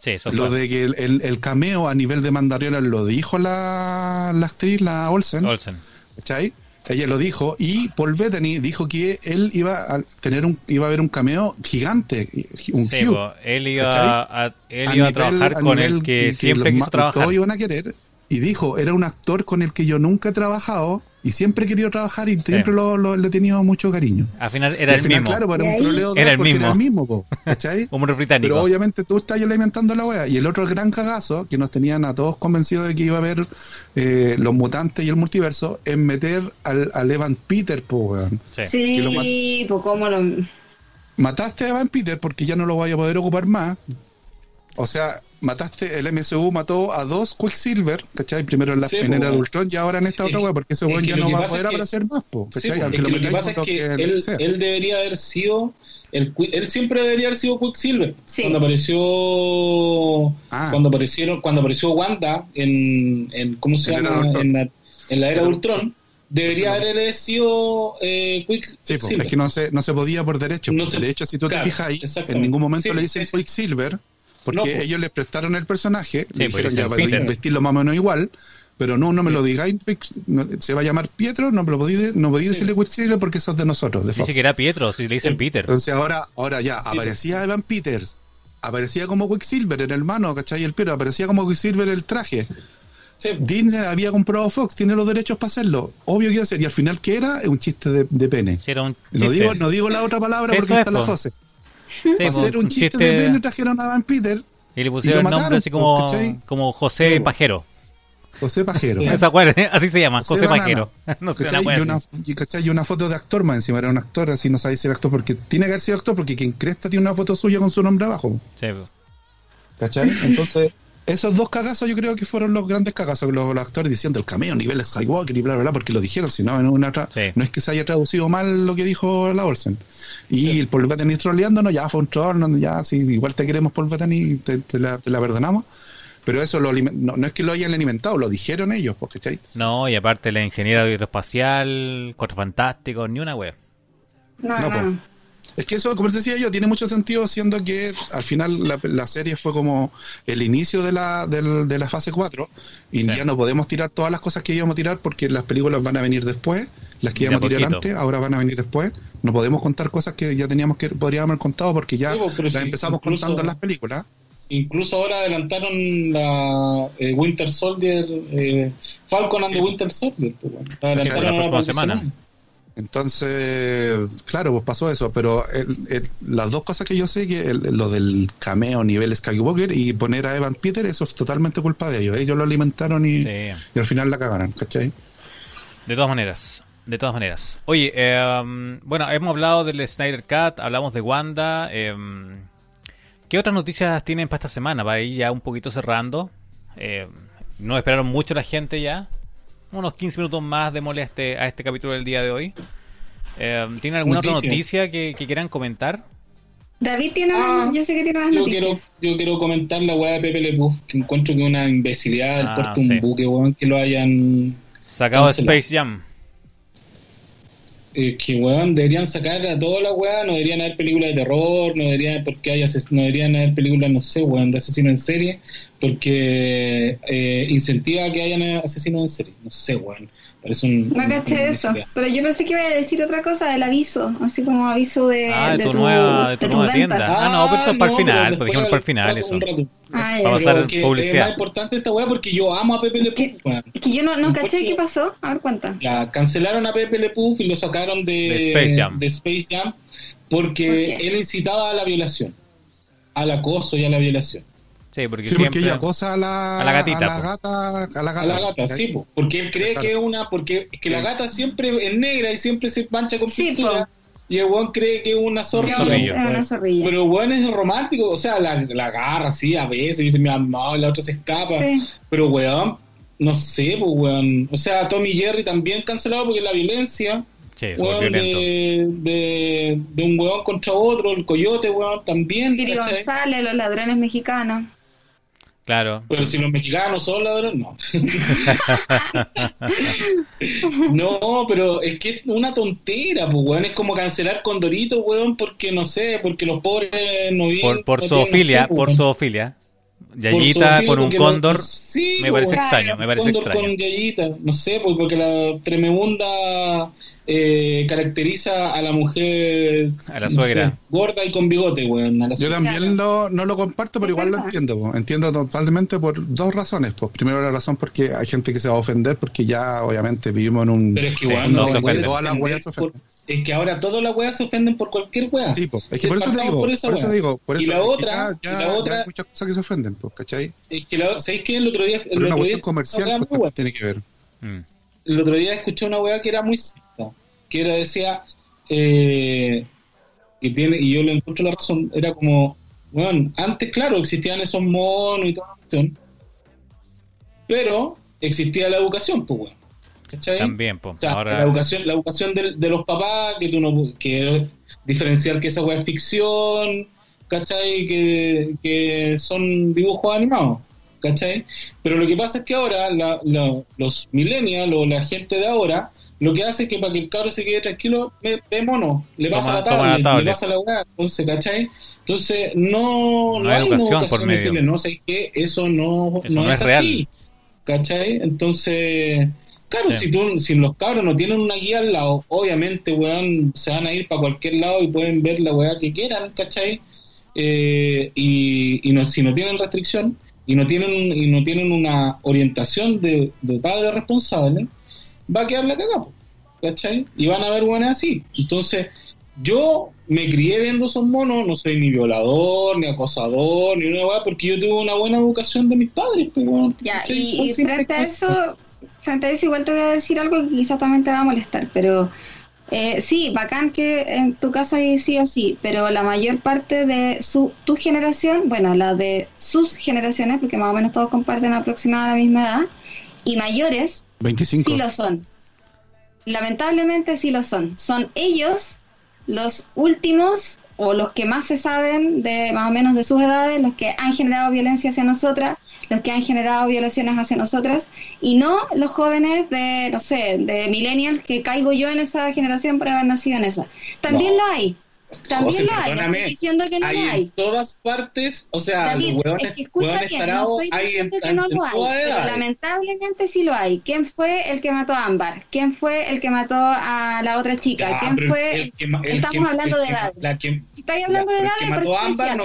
Speaker 1: Sí, eso
Speaker 4: lo
Speaker 1: fue.
Speaker 4: de que el, el- el cameo a nivel de Mandalorian lo dijo la, la actriz, la Olsen,
Speaker 1: Olsen.
Speaker 4: ¿cachai? Ella lo dijo y Paul Bettany dijo que él iba a tener un iba a haber un cameo gigante, un
Speaker 1: Sí, él iba a, él iba a trabajar con el que, siempre
Speaker 4: los
Speaker 1: quiso trabajar.
Speaker 4: Todos iban a querer. Y dijo, era un actor con el que yo nunca he trabajado y siempre he querido trabajar y siempre lo, lo- le he tenido mucho cariño.
Speaker 1: Al final era
Speaker 4: al
Speaker 1: el
Speaker 4: final,
Speaker 1: mismo.
Speaker 4: claro, para un troleo
Speaker 1: Era el
Speaker 4: porque
Speaker 1: mismo.
Speaker 4: era el mismo, po, ¿cachai? <laughs>
Speaker 1: Humor británico.
Speaker 4: Pero obviamente tú estás alimentando la wea. Y el otro gran cagazo que nos tenían a todos convencidos de que iba a haber eh, los mutantes y el multiverso es meter al, al Evan Peter, po, weón.
Speaker 1: Sí.
Speaker 2: Pues como lo...
Speaker 4: mataste a Evan Peter porque ya no lo vaya a poder ocupar más. O sea, mataste, el MSU mató a dos Quicksilver, ¿cachai? Primero en la
Speaker 3: Sí,
Speaker 4: en
Speaker 3: po,
Speaker 4: era de
Speaker 3: weón.
Speaker 4: Ultron y ahora en esta
Speaker 3: Es
Speaker 4: otra wea, porque ese
Speaker 3: es
Speaker 4: weón ya no va a poder
Speaker 3: que-
Speaker 4: aparecer más, po,
Speaker 3: Sí,
Speaker 4: ¿cachai?
Speaker 3: pues,
Speaker 4: Aunque
Speaker 3: es
Speaker 4: lo
Speaker 3: que lo que
Speaker 4: metáis
Speaker 3: pasa es que
Speaker 4: que
Speaker 3: él, él debería haber sido el, él siempre debería haber sido Quicksilver
Speaker 2: Sí.
Speaker 3: cuando apareció
Speaker 4: Ah.
Speaker 3: cuando aparecieron cuando apareció Wanda en, en cómo se llama en la, en la era de Ultron debería
Speaker 4: Sí,
Speaker 3: haber sido eh, Quick-
Speaker 4: Sí,
Speaker 3: Quicksilver
Speaker 4: es que no se, no se podía por derecho.
Speaker 3: No
Speaker 4: po.
Speaker 3: se-
Speaker 4: de hecho, si tú
Speaker 3: claro,
Speaker 4: te fijas ahí, en ningún momento
Speaker 3: Sí,
Speaker 4: le dicen
Speaker 3: sí, sí.
Speaker 4: Quicksilver, porque
Speaker 3: No,
Speaker 4: ellos les prestaron el personaje, le
Speaker 1: pues
Speaker 4: dijeron ya
Speaker 1: Peter.
Speaker 4: vestirlo más o menos igual, pero no, no me lo digáis, se va a llamar Pietro, no me lo podéis, no podéis decirle Quicksilver porque eso es de nosotros, de Fox.
Speaker 1: Dice que era Pietro, si le dicen
Speaker 3: Sí.
Speaker 1: Peter.
Speaker 4: Entonces ahora, ahora ya,
Speaker 3: Sí,
Speaker 4: aparecía Evan Peters, aparecía como Quicksilver el hermano, ¿cachai? El Pietro, aparecía como Quicksilver el traje.
Speaker 3: Sí,
Speaker 4: Disney había comprado Fox, tiene los derechos para hacerlo. Obvio que iba a ser. Y al final, ¿qué era? Un chiste de, de pene.
Speaker 1: Sí, era un
Speaker 4: No digo, no digo la otra palabra
Speaker 1: Sí,
Speaker 4: porque está
Speaker 1: es,
Speaker 4: la. José.
Speaker 1: Sí,
Speaker 4: Para hacer un chiste, de pene trajeron a Van Peter,
Speaker 1: Y le pusieron
Speaker 4: y
Speaker 1: el nombre así como, como José. Pajero.
Speaker 4: José Pajero.
Speaker 3: Sí. <laughs>
Speaker 1: Esa cual, así se llama,
Speaker 4: José.
Speaker 1: Pajero. <laughs> no sé,
Speaker 4: ¿Cachai?
Speaker 1: una
Speaker 4: Y una, y, ¿cachai? y una foto de actor más encima, era un actor, así no sabéis si era actor, porque tiene que haber sido actor, porque quien cresta tiene una foto suya con su nombre abajo.
Speaker 1: Sí.
Speaker 4: ¿Cachai? Entonces, esos dos cagazos yo creo que fueron los grandes cagazos, los, los actores diciendo el cameo, nivel Skywalker y bla, bla, bla, porque lo dijeron, si no, en una tra-
Speaker 1: Sí.
Speaker 4: no es que se haya traducido mal lo que dijo la Olsen. Y el Paul Bettany troleándonos, ya fue un troll, ya, sí, igual te queremos Paul Bettany, te, te la, te la perdonamos. Pero eso lo, no, no es que lo hayan alimentado, lo dijeron ellos, porque ¿cachai?
Speaker 1: No, y aparte la ingeniera aeroespacial, Cuatro Fantásticos, ni una web.
Speaker 2: No,
Speaker 4: No,
Speaker 2: no.
Speaker 4: Es que eso, como les decía yo, tiene mucho sentido, siendo que al final la, la serie fue como el inicio de la, del- de la fase 4 y
Speaker 1: Sí.
Speaker 4: ya no podemos tirar todas las cosas que íbamos a tirar porque las películas van a venir después, las que
Speaker 1: De
Speaker 4: íbamos a tirar
Speaker 1: poquito.
Speaker 4: antes, ahora van a venir después. No podemos contar cosas que ya teníamos que podríamos haber contado porque ya
Speaker 3: Sí, pues,
Speaker 4: las
Speaker 3: sí,
Speaker 4: empezamos
Speaker 3: incluso-
Speaker 4: contando en las películas.
Speaker 3: Incluso ahora adelantaron la eh, Winter Soldier, eh, Falcon and
Speaker 4: Sí.
Speaker 3: the Winter Soldier. pues, bueno. La
Speaker 1: la
Speaker 3: adelantaron ahora
Speaker 1: próxima semana.
Speaker 4: Entonces, claro, pues pasó eso, pero el- el- las dos cosas que yo sé, que el- lo del cameo nivel Skywalker y poner a Evan Peter, eso es totalmente culpa de ellos. Ellos lo alimentaron y,
Speaker 1: Sí.
Speaker 4: y al final la cagaron, ¿cachai?
Speaker 1: De todas maneras, de todas maneras. Oye, eh, bueno, hemos hablado del Snyder Cut, hablamos de Wanda. eh, ¿Qué otras noticias tienen para esta semana? Para ir ya un poquito cerrando. Eh, no esperaron mucho la gente ya. Unos 15 minutos más de mole a este, a este capítulo del día de hoy. Eh, ¿Tienen alguna otra
Speaker 3: Noticias.
Speaker 1: noticia que, que quieran comentar?
Speaker 2: David tiene
Speaker 3: Ah,
Speaker 2: yo sé que tiene unas
Speaker 3: Yo quiero,
Speaker 2: noticias.
Speaker 3: yo quiero comentar la weá de Pepe Le que encuentro que es una imbecilidad
Speaker 1: Ah,
Speaker 3: puerto
Speaker 1: sí.
Speaker 3: un buque, weón, que lo hayan...
Speaker 1: Sacado de. Space Jam.
Speaker 3: Eh, que weón, deberían sacar a toda la weá, no deberían haber películas de terror, no deberían, porque hay no deberían haber películas, no sé, weón, de asesinos en serie, porque eh, incentiva que hayan asesinos en serie, no sé, weón, parece un...
Speaker 2: No
Speaker 3: un-
Speaker 2: caché eso, pero yo pensé que iba a decir otra cosa del aviso, así como aviso de,
Speaker 1: Ah, de tu
Speaker 2: tu,
Speaker 1: nueva- de tu
Speaker 2: de
Speaker 1: nueva tienda. Ah, no, pero eso es para el final, pues dijimos
Speaker 3: después
Speaker 1: para el final
Speaker 3: al-
Speaker 1: eso.
Speaker 2: Ah, ya.
Speaker 1: Vamos a
Speaker 3: Pero
Speaker 1: hacer
Speaker 3: que
Speaker 1: publicidad.
Speaker 3: Es más importante esta weá porque yo amo a Pepe Le weón.
Speaker 2: Es que yo no, no caché qué pasó. A ver, cuenta.
Speaker 3: La cancelaron a Pepe Le Pew y lo sacaron de,
Speaker 1: De Space Jam.
Speaker 3: de Space Jam porque
Speaker 2: ¿Por
Speaker 3: él incitaba a la violación, al acoso y a la violación.
Speaker 1: Sí, porque
Speaker 4: Sí,
Speaker 1: siempre...
Speaker 4: porque ella acosa a la,
Speaker 1: a la gatita,
Speaker 4: a la gata, a la gata,
Speaker 3: A la gata,
Speaker 4: ¿cachai?
Speaker 3: sí, po, porque él cree
Speaker 4: Claro.
Speaker 3: que es una, porque es que la gata siempre es negra y siempre se mancha con
Speaker 2: Sí,
Speaker 3: pintura y el weón cree que es una
Speaker 2: zorrilla.
Speaker 3: Pero el weón es romántico, o sea, la, la agarra así a veces, dice mi amado, y la otra se escapa.
Speaker 2: Sí.
Speaker 3: Pero weón, no sé, pues weón. O sea, Tommy Jerry también cancelado porque la violencia,
Speaker 1: Sí,
Speaker 3: weón, de, de, de un weón contra otro, el coyote, weón, también. ¿cachai?
Speaker 2: González, los ladrones mexicanos.
Speaker 1: Claro.
Speaker 3: Pero si los mexicanos son ladrones, no. <laughs> no, pero es que es una tontera, pues, weón. Es como cancelar Condorito, weón, porque no sé, porque los pobres no viven.
Speaker 1: Por, por
Speaker 3: no
Speaker 1: por
Speaker 3: weón.
Speaker 1: su ofilia.
Speaker 3: Por
Speaker 1: Yayita
Speaker 3: zoofilia,
Speaker 1: con un cóndor.
Speaker 3: no- sí,
Speaker 1: me parece
Speaker 3: weón,
Speaker 1: extraño, me parece
Speaker 3: cóndor
Speaker 1: extraño.
Speaker 3: con Yayita, no sé, pues, porque la tremenda eh, caracteriza a la mujer
Speaker 1: A la
Speaker 3: no
Speaker 1: suegra.
Speaker 3: sé, gorda y con bigote, weón. a la
Speaker 4: Yo también lo, no lo comparto, pero igual lo entiendo. po. Entiendo totalmente por dos razones. Pues primero la razón porque hay gente que se va a ofender porque ya obviamente vivimos en un...
Speaker 3: Pero es que
Speaker 1: Sí,
Speaker 3: igual
Speaker 1: no
Speaker 3: no,
Speaker 1: se
Speaker 3: se
Speaker 1: ofende.
Speaker 3: puede
Speaker 4: Todas las
Speaker 3: ofender
Speaker 4: weas se
Speaker 3: por-
Speaker 4: ofenden.
Speaker 3: Es que ahora todas las weas se ofenden por cualquier wea.
Speaker 4: Sí, es que por eso digo,
Speaker 3: por
Speaker 4: eso digo, por
Speaker 3: Y
Speaker 4: eso
Speaker 3: la
Speaker 4: es que
Speaker 3: otra-
Speaker 4: ya,
Speaker 3: y
Speaker 4: ya-
Speaker 3: la
Speaker 4: ya
Speaker 3: otra-
Speaker 4: hay muchas cosas que se ofenden, ¿cachai?
Speaker 3: Es que la, ¿Sabéis qué? El otro día, el
Speaker 4: Pero una
Speaker 3: otro día,
Speaker 4: cuestión comercial pues, tiene que ver.
Speaker 1: Mm.
Speaker 3: el otro día escuché una weá que era muy que era, decía, eh, que tiene, y yo le encuentro la razón, era como, bueno, antes, claro, existían esos monos y toda la cuestión, pero existía la educación, pues. ¿Cachai?
Speaker 1: También, pues.
Speaker 3: O sea,
Speaker 1: Ahora.
Speaker 3: la educación, la educación de, de los papás, que tú no que diferenciar que esa weá es ficción, ¿cachai? Que, que son dibujos animados, ¿cachai? Pero lo que pasa es que ahora la- la- los millennials o la gente de ahora, lo que hace es que para que el cabro se quede tranquilo, ve, mono, le pasa
Speaker 1: Toma-
Speaker 3: la tablet, le pasa la weá, entonces, ¿cachai? Entonces, no,
Speaker 1: No hay
Speaker 3: una
Speaker 1: educación por medio.
Speaker 3: decirle, no sé qué, eso no,
Speaker 1: Eso
Speaker 3: no,
Speaker 1: no
Speaker 3: es,
Speaker 1: es real.
Speaker 3: así. ¿Cachai? Entonces, claro,
Speaker 1: Sí.
Speaker 3: si, tú, si los cabros no tienen una guía al lado, obviamente, weón, se van a ir para cualquier lado y pueden ver la weá que quieran, ¿cachai? Eh, y y no, si no tienen restricción y no tienen y no tienen una orientación de, de padre responsable, va a quedar la cagada, ¿cachai? Y van a ver weones así. Entonces, yo me crié viendo esos monos, no soy ni violador, ni acosador, ni una weá, porque yo tuve una buena educación de mis padres, pues, weón,
Speaker 2: Ya, y, frente a eso, frente a eso igual te voy a decir algo que quizás también te va a molestar, pero Eh, sí, bacán que en tu casa hay sí o sí, pero la mayor parte de su, tu generación, bueno, la de sus generaciones, porque más o menos todos comparten aproximadamente la misma edad, y mayores,
Speaker 4: 25.
Speaker 2: sí lo son. Lamentablemente sí lo son. Son ellos los últimos o los que más se saben de más o menos de sus edades, los que han generado violencia hacia nosotras, los que han generado violaciones hacia nosotras, y no los jóvenes de, no sé, de millennials que caigo yo en esa generación por haber nacido en esa. También
Speaker 3: No.
Speaker 2: lo hay. También
Speaker 3: José,
Speaker 2: lo hay. Estoy diciendo que no
Speaker 3: hay
Speaker 2: lo
Speaker 3: en todas partes, o sea,
Speaker 2: David,
Speaker 3: los hueones,
Speaker 2: es que escucha bien, no estoy
Speaker 3: hay en,
Speaker 2: diciendo que
Speaker 3: en-
Speaker 2: no
Speaker 3: en
Speaker 2: lo hay, pero lamentablemente sí lo hay. ¿Quién fue el que mató a Ámbar? ¿Quién fue el que mató a la otra chica?
Speaker 3: Ya,
Speaker 2: ¿Quién fue?
Speaker 3: el que ma- el
Speaker 2: Estamos hablando de edades. Si estáis hablando de edades,
Speaker 3: mató a Ámbar no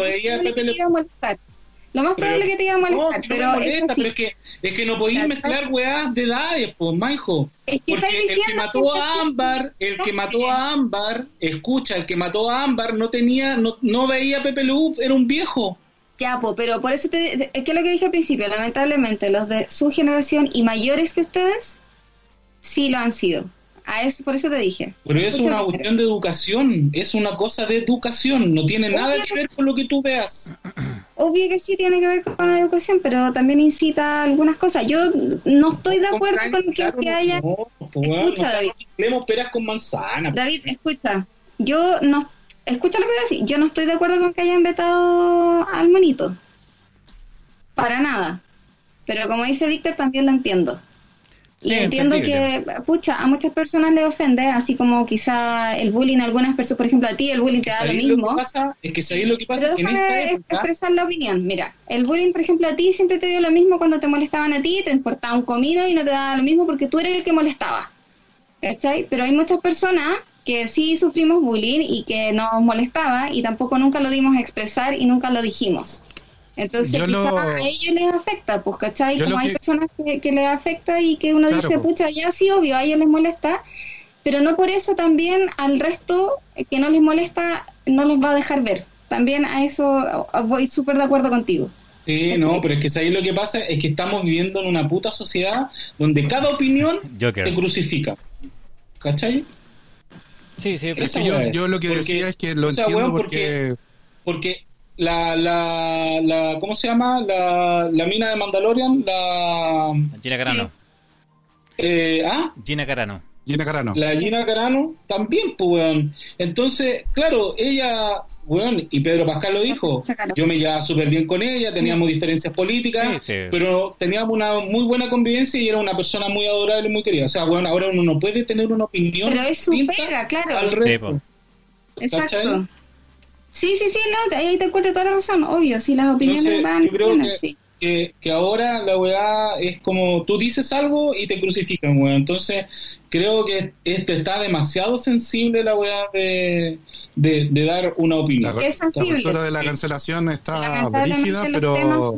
Speaker 2: Lo más probable es que te iba a molestar,
Speaker 3: no
Speaker 2: pero es
Speaker 3: pero que, es que no
Speaker 2: ¿Cachai?
Speaker 3: mezclar weas de edades, pues, manjo.
Speaker 2: Es que
Speaker 3: Porque el que mató
Speaker 2: que
Speaker 3: a Ámbar, el que mató a Ámbar, escucha, el que mató a Ámbar no tenía, no, no veía a Pepe Lu, era un viejo.
Speaker 2: Ya, po, pero por eso te, es que lo que dije al principio, lamentablemente los de su generación y mayores que ustedes sí lo han sido. A eso, por eso te dije.
Speaker 3: Pero es una cuestión de educación, es una cosa de educación, no tiene nada que ver con lo que tú veas. <clears throat>
Speaker 2: Obvio que sí tiene que ver con la educación, pero también incita a algunas cosas. Yo no estoy de acuerdo con que,
Speaker 3: Claro,
Speaker 2: que haya...
Speaker 3: No, pues,
Speaker 2: Escucha,
Speaker 3: o sea,
Speaker 2: David.
Speaker 3: no mezclemos peras con manzana.
Speaker 2: David, escucha. Yo no... Escucha lo que voy a decir. Yo no estoy de acuerdo con que hayan vetado al monito. Para nada. Pero como dice Víctor, también lo entiendo. Y
Speaker 1: Sí,
Speaker 2: entiendo
Speaker 1: entendible.
Speaker 2: que, pucha, a muchas personas le ofende, así como quizá el bullying a algunas personas, por ejemplo, a ti el bullying te da lo
Speaker 3: ¿Sabéis
Speaker 2: mismo.
Speaker 3: que pasa? Es que sabéis lo que pasa
Speaker 2: Pero
Speaker 3: que en esta época
Speaker 2: expresar la opinión. Mira, el bullying, por ejemplo, a ti siempre te dio lo mismo cuando te molestaban a ti, te importaba un comino y no te daba lo mismo porque tú eres el que molestaba. ¿Cachai? Pero hay muchas personas que sí sufrimos bullying y que nos molestaba y tampoco nunca lo dimos a expresar y nunca lo dijimos. Entonces, quizás
Speaker 4: lo-
Speaker 2: a ellos les afecta, pues, ¿cachai?
Speaker 4: Yo
Speaker 2: Como hay
Speaker 4: que-
Speaker 2: personas que, que les afecta y que uno
Speaker 4: Claro,
Speaker 2: dice,
Speaker 4: pues.
Speaker 2: pucha, ya sí, obvio, a ellos les molesta, pero no por eso también al resto que no les molesta no los va a dejar ver. También a eso voy súper de acuerdo contigo.
Speaker 3: Sí, no, pero es que sabéis lo que pasa es que estamos viviendo en una puta sociedad donde cada opinión
Speaker 1: Joker.
Speaker 3: te crucifica. ¿Cachai?
Speaker 1: Sí, sí,
Speaker 4: Es
Speaker 3: Esa
Speaker 4: que yo,
Speaker 3: es.
Speaker 4: lo que
Speaker 3: Porque-
Speaker 4: decía es que lo
Speaker 3: o sea,
Speaker 4: entiendo porque...
Speaker 3: Porque la, la, la ¿cómo se llama? La, la mina de Mandalorian, la...
Speaker 1: Gina Carano.
Speaker 3: Eh, ¿Ah?
Speaker 1: Gina Carano.
Speaker 4: Gina Carano.
Speaker 3: La Gina Carano también, pues, weón. Entonces, claro, ella, weón, y Pedro Pascal lo dijo,
Speaker 2: Sácalo.
Speaker 3: yo me llevaba súper bien con ella, teníamos diferencias políticas,
Speaker 1: Sí, sí.
Speaker 3: pero teníamos una muy buena convivencia y era una persona muy adorable y muy querida. O sea, weón, ahora uno no puede tener una opinión
Speaker 2: Pero es su pega, claro.
Speaker 3: al resto.
Speaker 2: Exacto. Sí, sí, sí, no, ahí te encuentro toda la razón, obvio, si las opiniones
Speaker 3: Entonces,
Speaker 2: van,
Speaker 3: yo creo que,
Speaker 2: sí.
Speaker 3: que, que ahora la weá es como tú dices algo y te crucifican, weón. Entonces, creo que este está demasiado sensible la weá de, de, de dar una
Speaker 4: La,
Speaker 3: opinión.
Speaker 4: la
Speaker 2: Es sensible.
Speaker 4: cultura de la cancelación está
Speaker 2: los
Speaker 4: pero...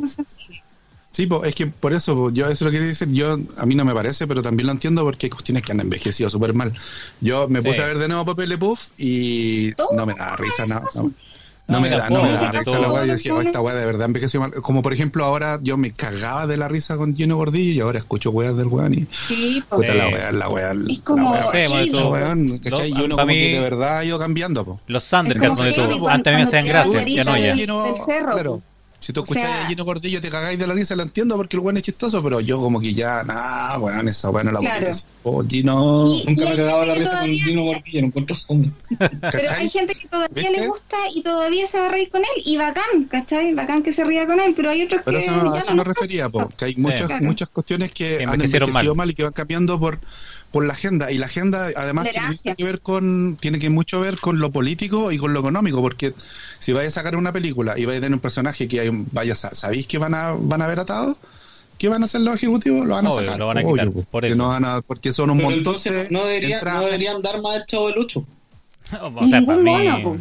Speaker 4: Sí, po, es que por eso, po, yo eso es lo que quería decir, yo a mí no me parece, pero también lo entiendo porque hay cuestiones que han envejecido súper mal. Yo me
Speaker 1: Sí.
Speaker 4: puse a ver de nuevo Papel de Puff y no me da risa, no, no, no
Speaker 1: No,
Speaker 4: me da, no me da risa la weá, yo decía, oh, esta weá de verdad envejeció mal. Como por ejemplo ahora yo me cagaba de la risa con Gino Gordillo y ahora escucho weas del weón y
Speaker 2: Sí,
Speaker 4: puta
Speaker 1: Sí.
Speaker 4: la weá, la weá,
Speaker 2: Es como-
Speaker 4: la weón, ¿cachai? Y uno como
Speaker 1: mí-
Speaker 4: que de verdad ha ido cambiando, po.
Speaker 1: Los
Speaker 2: cuando-
Speaker 1: Antes a mí me hacían gracia, ya no ya.
Speaker 2: Del cerro.
Speaker 4: Si tú
Speaker 2: O sea-
Speaker 4: a Gino Gordillo te cagáis de la risa, lo entiendo porque el weón es chistoso, pero yo como que ya, nah, weón, esa weón no la
Speaker 2: Claro.
Speaker 4: bonita. Oh, Gino,
Speaker 2: Y-
Speaker 3: Nunca me
Speaker 2: hay
Speaker 3: he cagado la risa con Dino Gordillo, lo encuentro fome.
Speaker 2: Pero hay gente que todavía
Speaker 4: ¿Viste?
Speaker 2: le gusta y todavía se va a reír con él y bacán, ¿cachai? Bacán que se ría con él, pero hay otros
Speaker 4: Pero
Speaker 2: que
Speaker 4: eso, no- a
Speaker 2: ya
Speaker 4: eso
Speaker 2: no
Speaker 4: me refería,
Speaker 2: gusta.
Speaker 4: po, que hay muchas,
Speaker 2: Claro.
Speaker 4: muchas cuestiones que
Speaker 1: Que
Speaker 4: han envejecido
Speaker 1: mal.
Speaker 4: mal. y que van cambiando por, por la agenda. Y la agenda además tiene
Speaker 2: Tolerancia.
Speaker 4: mucho que ver con, tiene que mucho ver con lo político y con lo económico, porque si vais a sacar una película y vais a tener un personaje que hay, un- vaya, sa- ¿sabéis que van a, van a ver atado? ¿Qué van a hacer los ejecutivos? Lo van a
Speaker 1: Obvio,
Speaker 4: sacar.
Speaker 1: lo van a quitar, por eso.
Speaker 4: no van a- porque son un
Speaker 3: Pero
Speaker 4: montón
Speaker 3: entonces
Speaker 4: de
Speaker 3: no, debería, no deberían dar más el Chavo del Ocho. <laughs>
Speaker 1: O sea, para
Speaker 2: Ningún
Speaker 1: mí.
Speaker 2: mono, po.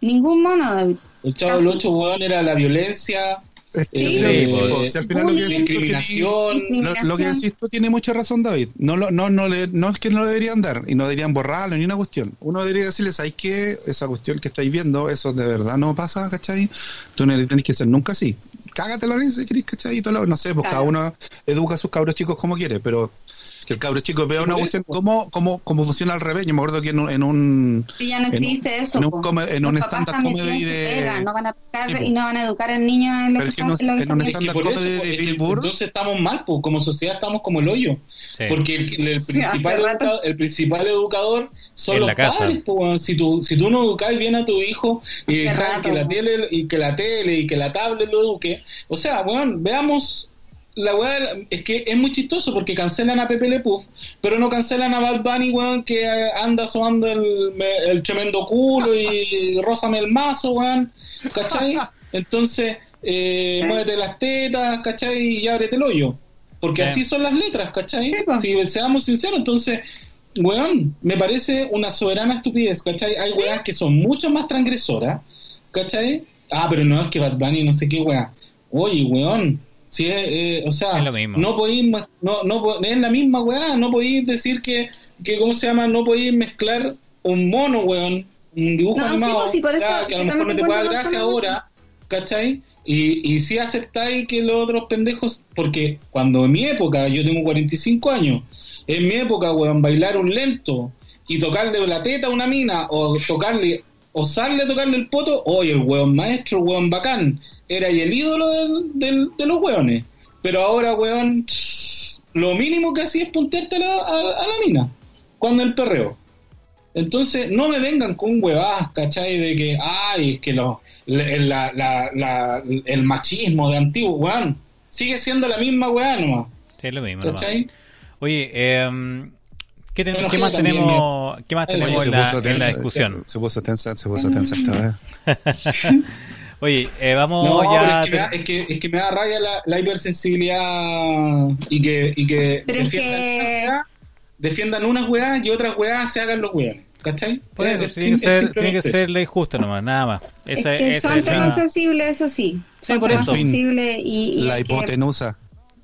Speaker 2: Ningún mono, David.
Speaker 3: El Chavo del
Speaker 2: Casi.
Speaker 3: Ocho, weón, era la violencia,
Speaker 4: Es que
Speaker 2: Sí,
Speaker 4: si al final lo que decís tú que-
Speaker 3: discriminación.
Speaker 4: Lo, lo que decís tú tiene mucha razón, David. No, lo- no, no, le- no es que no lo deberían dar y no deberían borrarlo ni una cuestión. Uno debería decirles, ¿sabes qué? Esa cuestión que estáis viendo, eso de verdad no pasa, ¿cachai? Tú no tenés que ser nunca así. Cágate la risa si querés, ¿cachai? Y todo lo- no sé, pues
Speaker 2: Claro.
Speaker 4: cada uno educa a sus cabros chicos como quiere, pero que el cabro chico vea una cuestión, ¿cómo, cómo, cómo funciona al revés? Yo me acuerdo que en un... En un
Speaker 2: Sí, ya no existe eso.
Speaker 4: en un, come- en un comedy
Speaker 2: en
Speaker 4: de...
Speaker 2: pega, no van a pescar
Speaker 4: Sí,
Speaker 2: y no van a educar al niño en lo que
Speaker 4: que no-
Speaker 2: en que
Speaker 4: en un comedy de Bill Burr.
Speaker 3: entonces estamos mal, pues como sociedad estamos como el hoyo.
Speaker 1: Sí.
Speaker 3: Porque el, el
Speaker 2: hace
Speaker 3: principal,
Speaker 2: rato.
Speaker 3: educa- el principal educador son
Speaker 1: En
Speaker 3: los
Speaker 1: la casa.
Speaker 3: padres. pues, si, tú, si tú no educas bien a tu hijo y dejas
Speaker 2: rato,
Speaker 3: que la, tele, y que la tele y que la tablet lo eduque, o sea, weón, veamos. La weá es que es muy chistoso porque cancelan a Pepe Le Pew, pero no cancelan a Bad Bunny, weón, que eh, anda sobando el, el tremendo culo y <laughs> rózame el mazo, weón, ¿cachai? <laughs> Entonces, eh, muévete las tetas, ¿cachai? Y ábrete el hoyo. Porque
Speaker 1: Sí.
Speaker 3: así son las letras, ¿cachai?
Speaker 2: Po.
Speaker 3: Si seamos sinceros, entonces, weón, me parece una soberana estupidez, ¿cachai? Hay weas que son mucho más transgresoras, ¿cachai? Ah, pero no es que Bad Bunny no sé qué wea. Oye, weón, si es, eh, o sea,
Speaker 1: Es lo mismo.
Speaker 3: no podéis, no, no, es la misma weá, no podéis decir que, que, ¿cómo se llama? No podéis mezclar un mono, weón, un dibujo
Speaker 2: No, sí,
Speaker 3: animado,
Speaker 2: pues, sí, por eso
Speaker 3: ya, que a lo mejor no te pueda gracia ahora, ¿cachai? Y, y si aceptáis que los otros pendejos, porque cuando en mi época, yo tengo 45 años, en mi época, weón, bailar un lento y tocarle la teta a una mina o tocarle, osarle a tocarle el poto, oye, el weón maestro, weón bacán, era y el ídolo del- del- de los weones. Pero ahora, weón, lo mínimo que hacía es puntearte a la, a, a la mina, cuando el perreo. Entonces, no me vengan con huevadas, ¿cachai? De que, ay, es que los, la- la- la- la- el machismo de antiguo, weón, sigue siendo la misma weá nomás,
Speaker 1: Sí, lo mismo. nomás.
Speaker 3: ¿cachai?
Speaker 1: Oye, eh, ¿qué, ten-
Speaker 3: Bueno,
Speaker 1: qué más
Speaker 3: también,
Speaker 1: tenemos, ¿qué más
Speaker 3: Oye,
Speaker 1: tenemos
Speaker 4: Oye,
Speaker 1: en, la,
Speaker 4: puso
Speaker 1: en la
Speaker 4: tensa,
Speaker 1: discusión?
Speaker 4: Se puso tensa, se puso tensa esta vez. <laughs>
Speaker 1: Oye, eh, vamos
Speaker 3: No,
Speaker 1: ya...
Speaker 3: es, que me da, es, que, es que me da rabia la, la hipersensibilidad y que, y que,
Speaker 2: Pero
Speaker 3: defiendan, weas, defiendan unas weas y otras weas se hagan los weones, ¿cachai?
Speaker 1: Por eso,
Speaker 3: Es-
Speaker 1: tiene que ser, tiene que ser ley justa nomás, nada más. Esa,
Speaker 2: es que
Speaker 1: esa
Speaker 2: son
Speaker 1: es la-
Speaker 2: temas sensibles, eso sí.
Speaker 1: Sí,
Speaker 2: Son
Speaker 1: por eso.
Speaker 2: sensibles y, y
Speaker 4: La hipotenusa.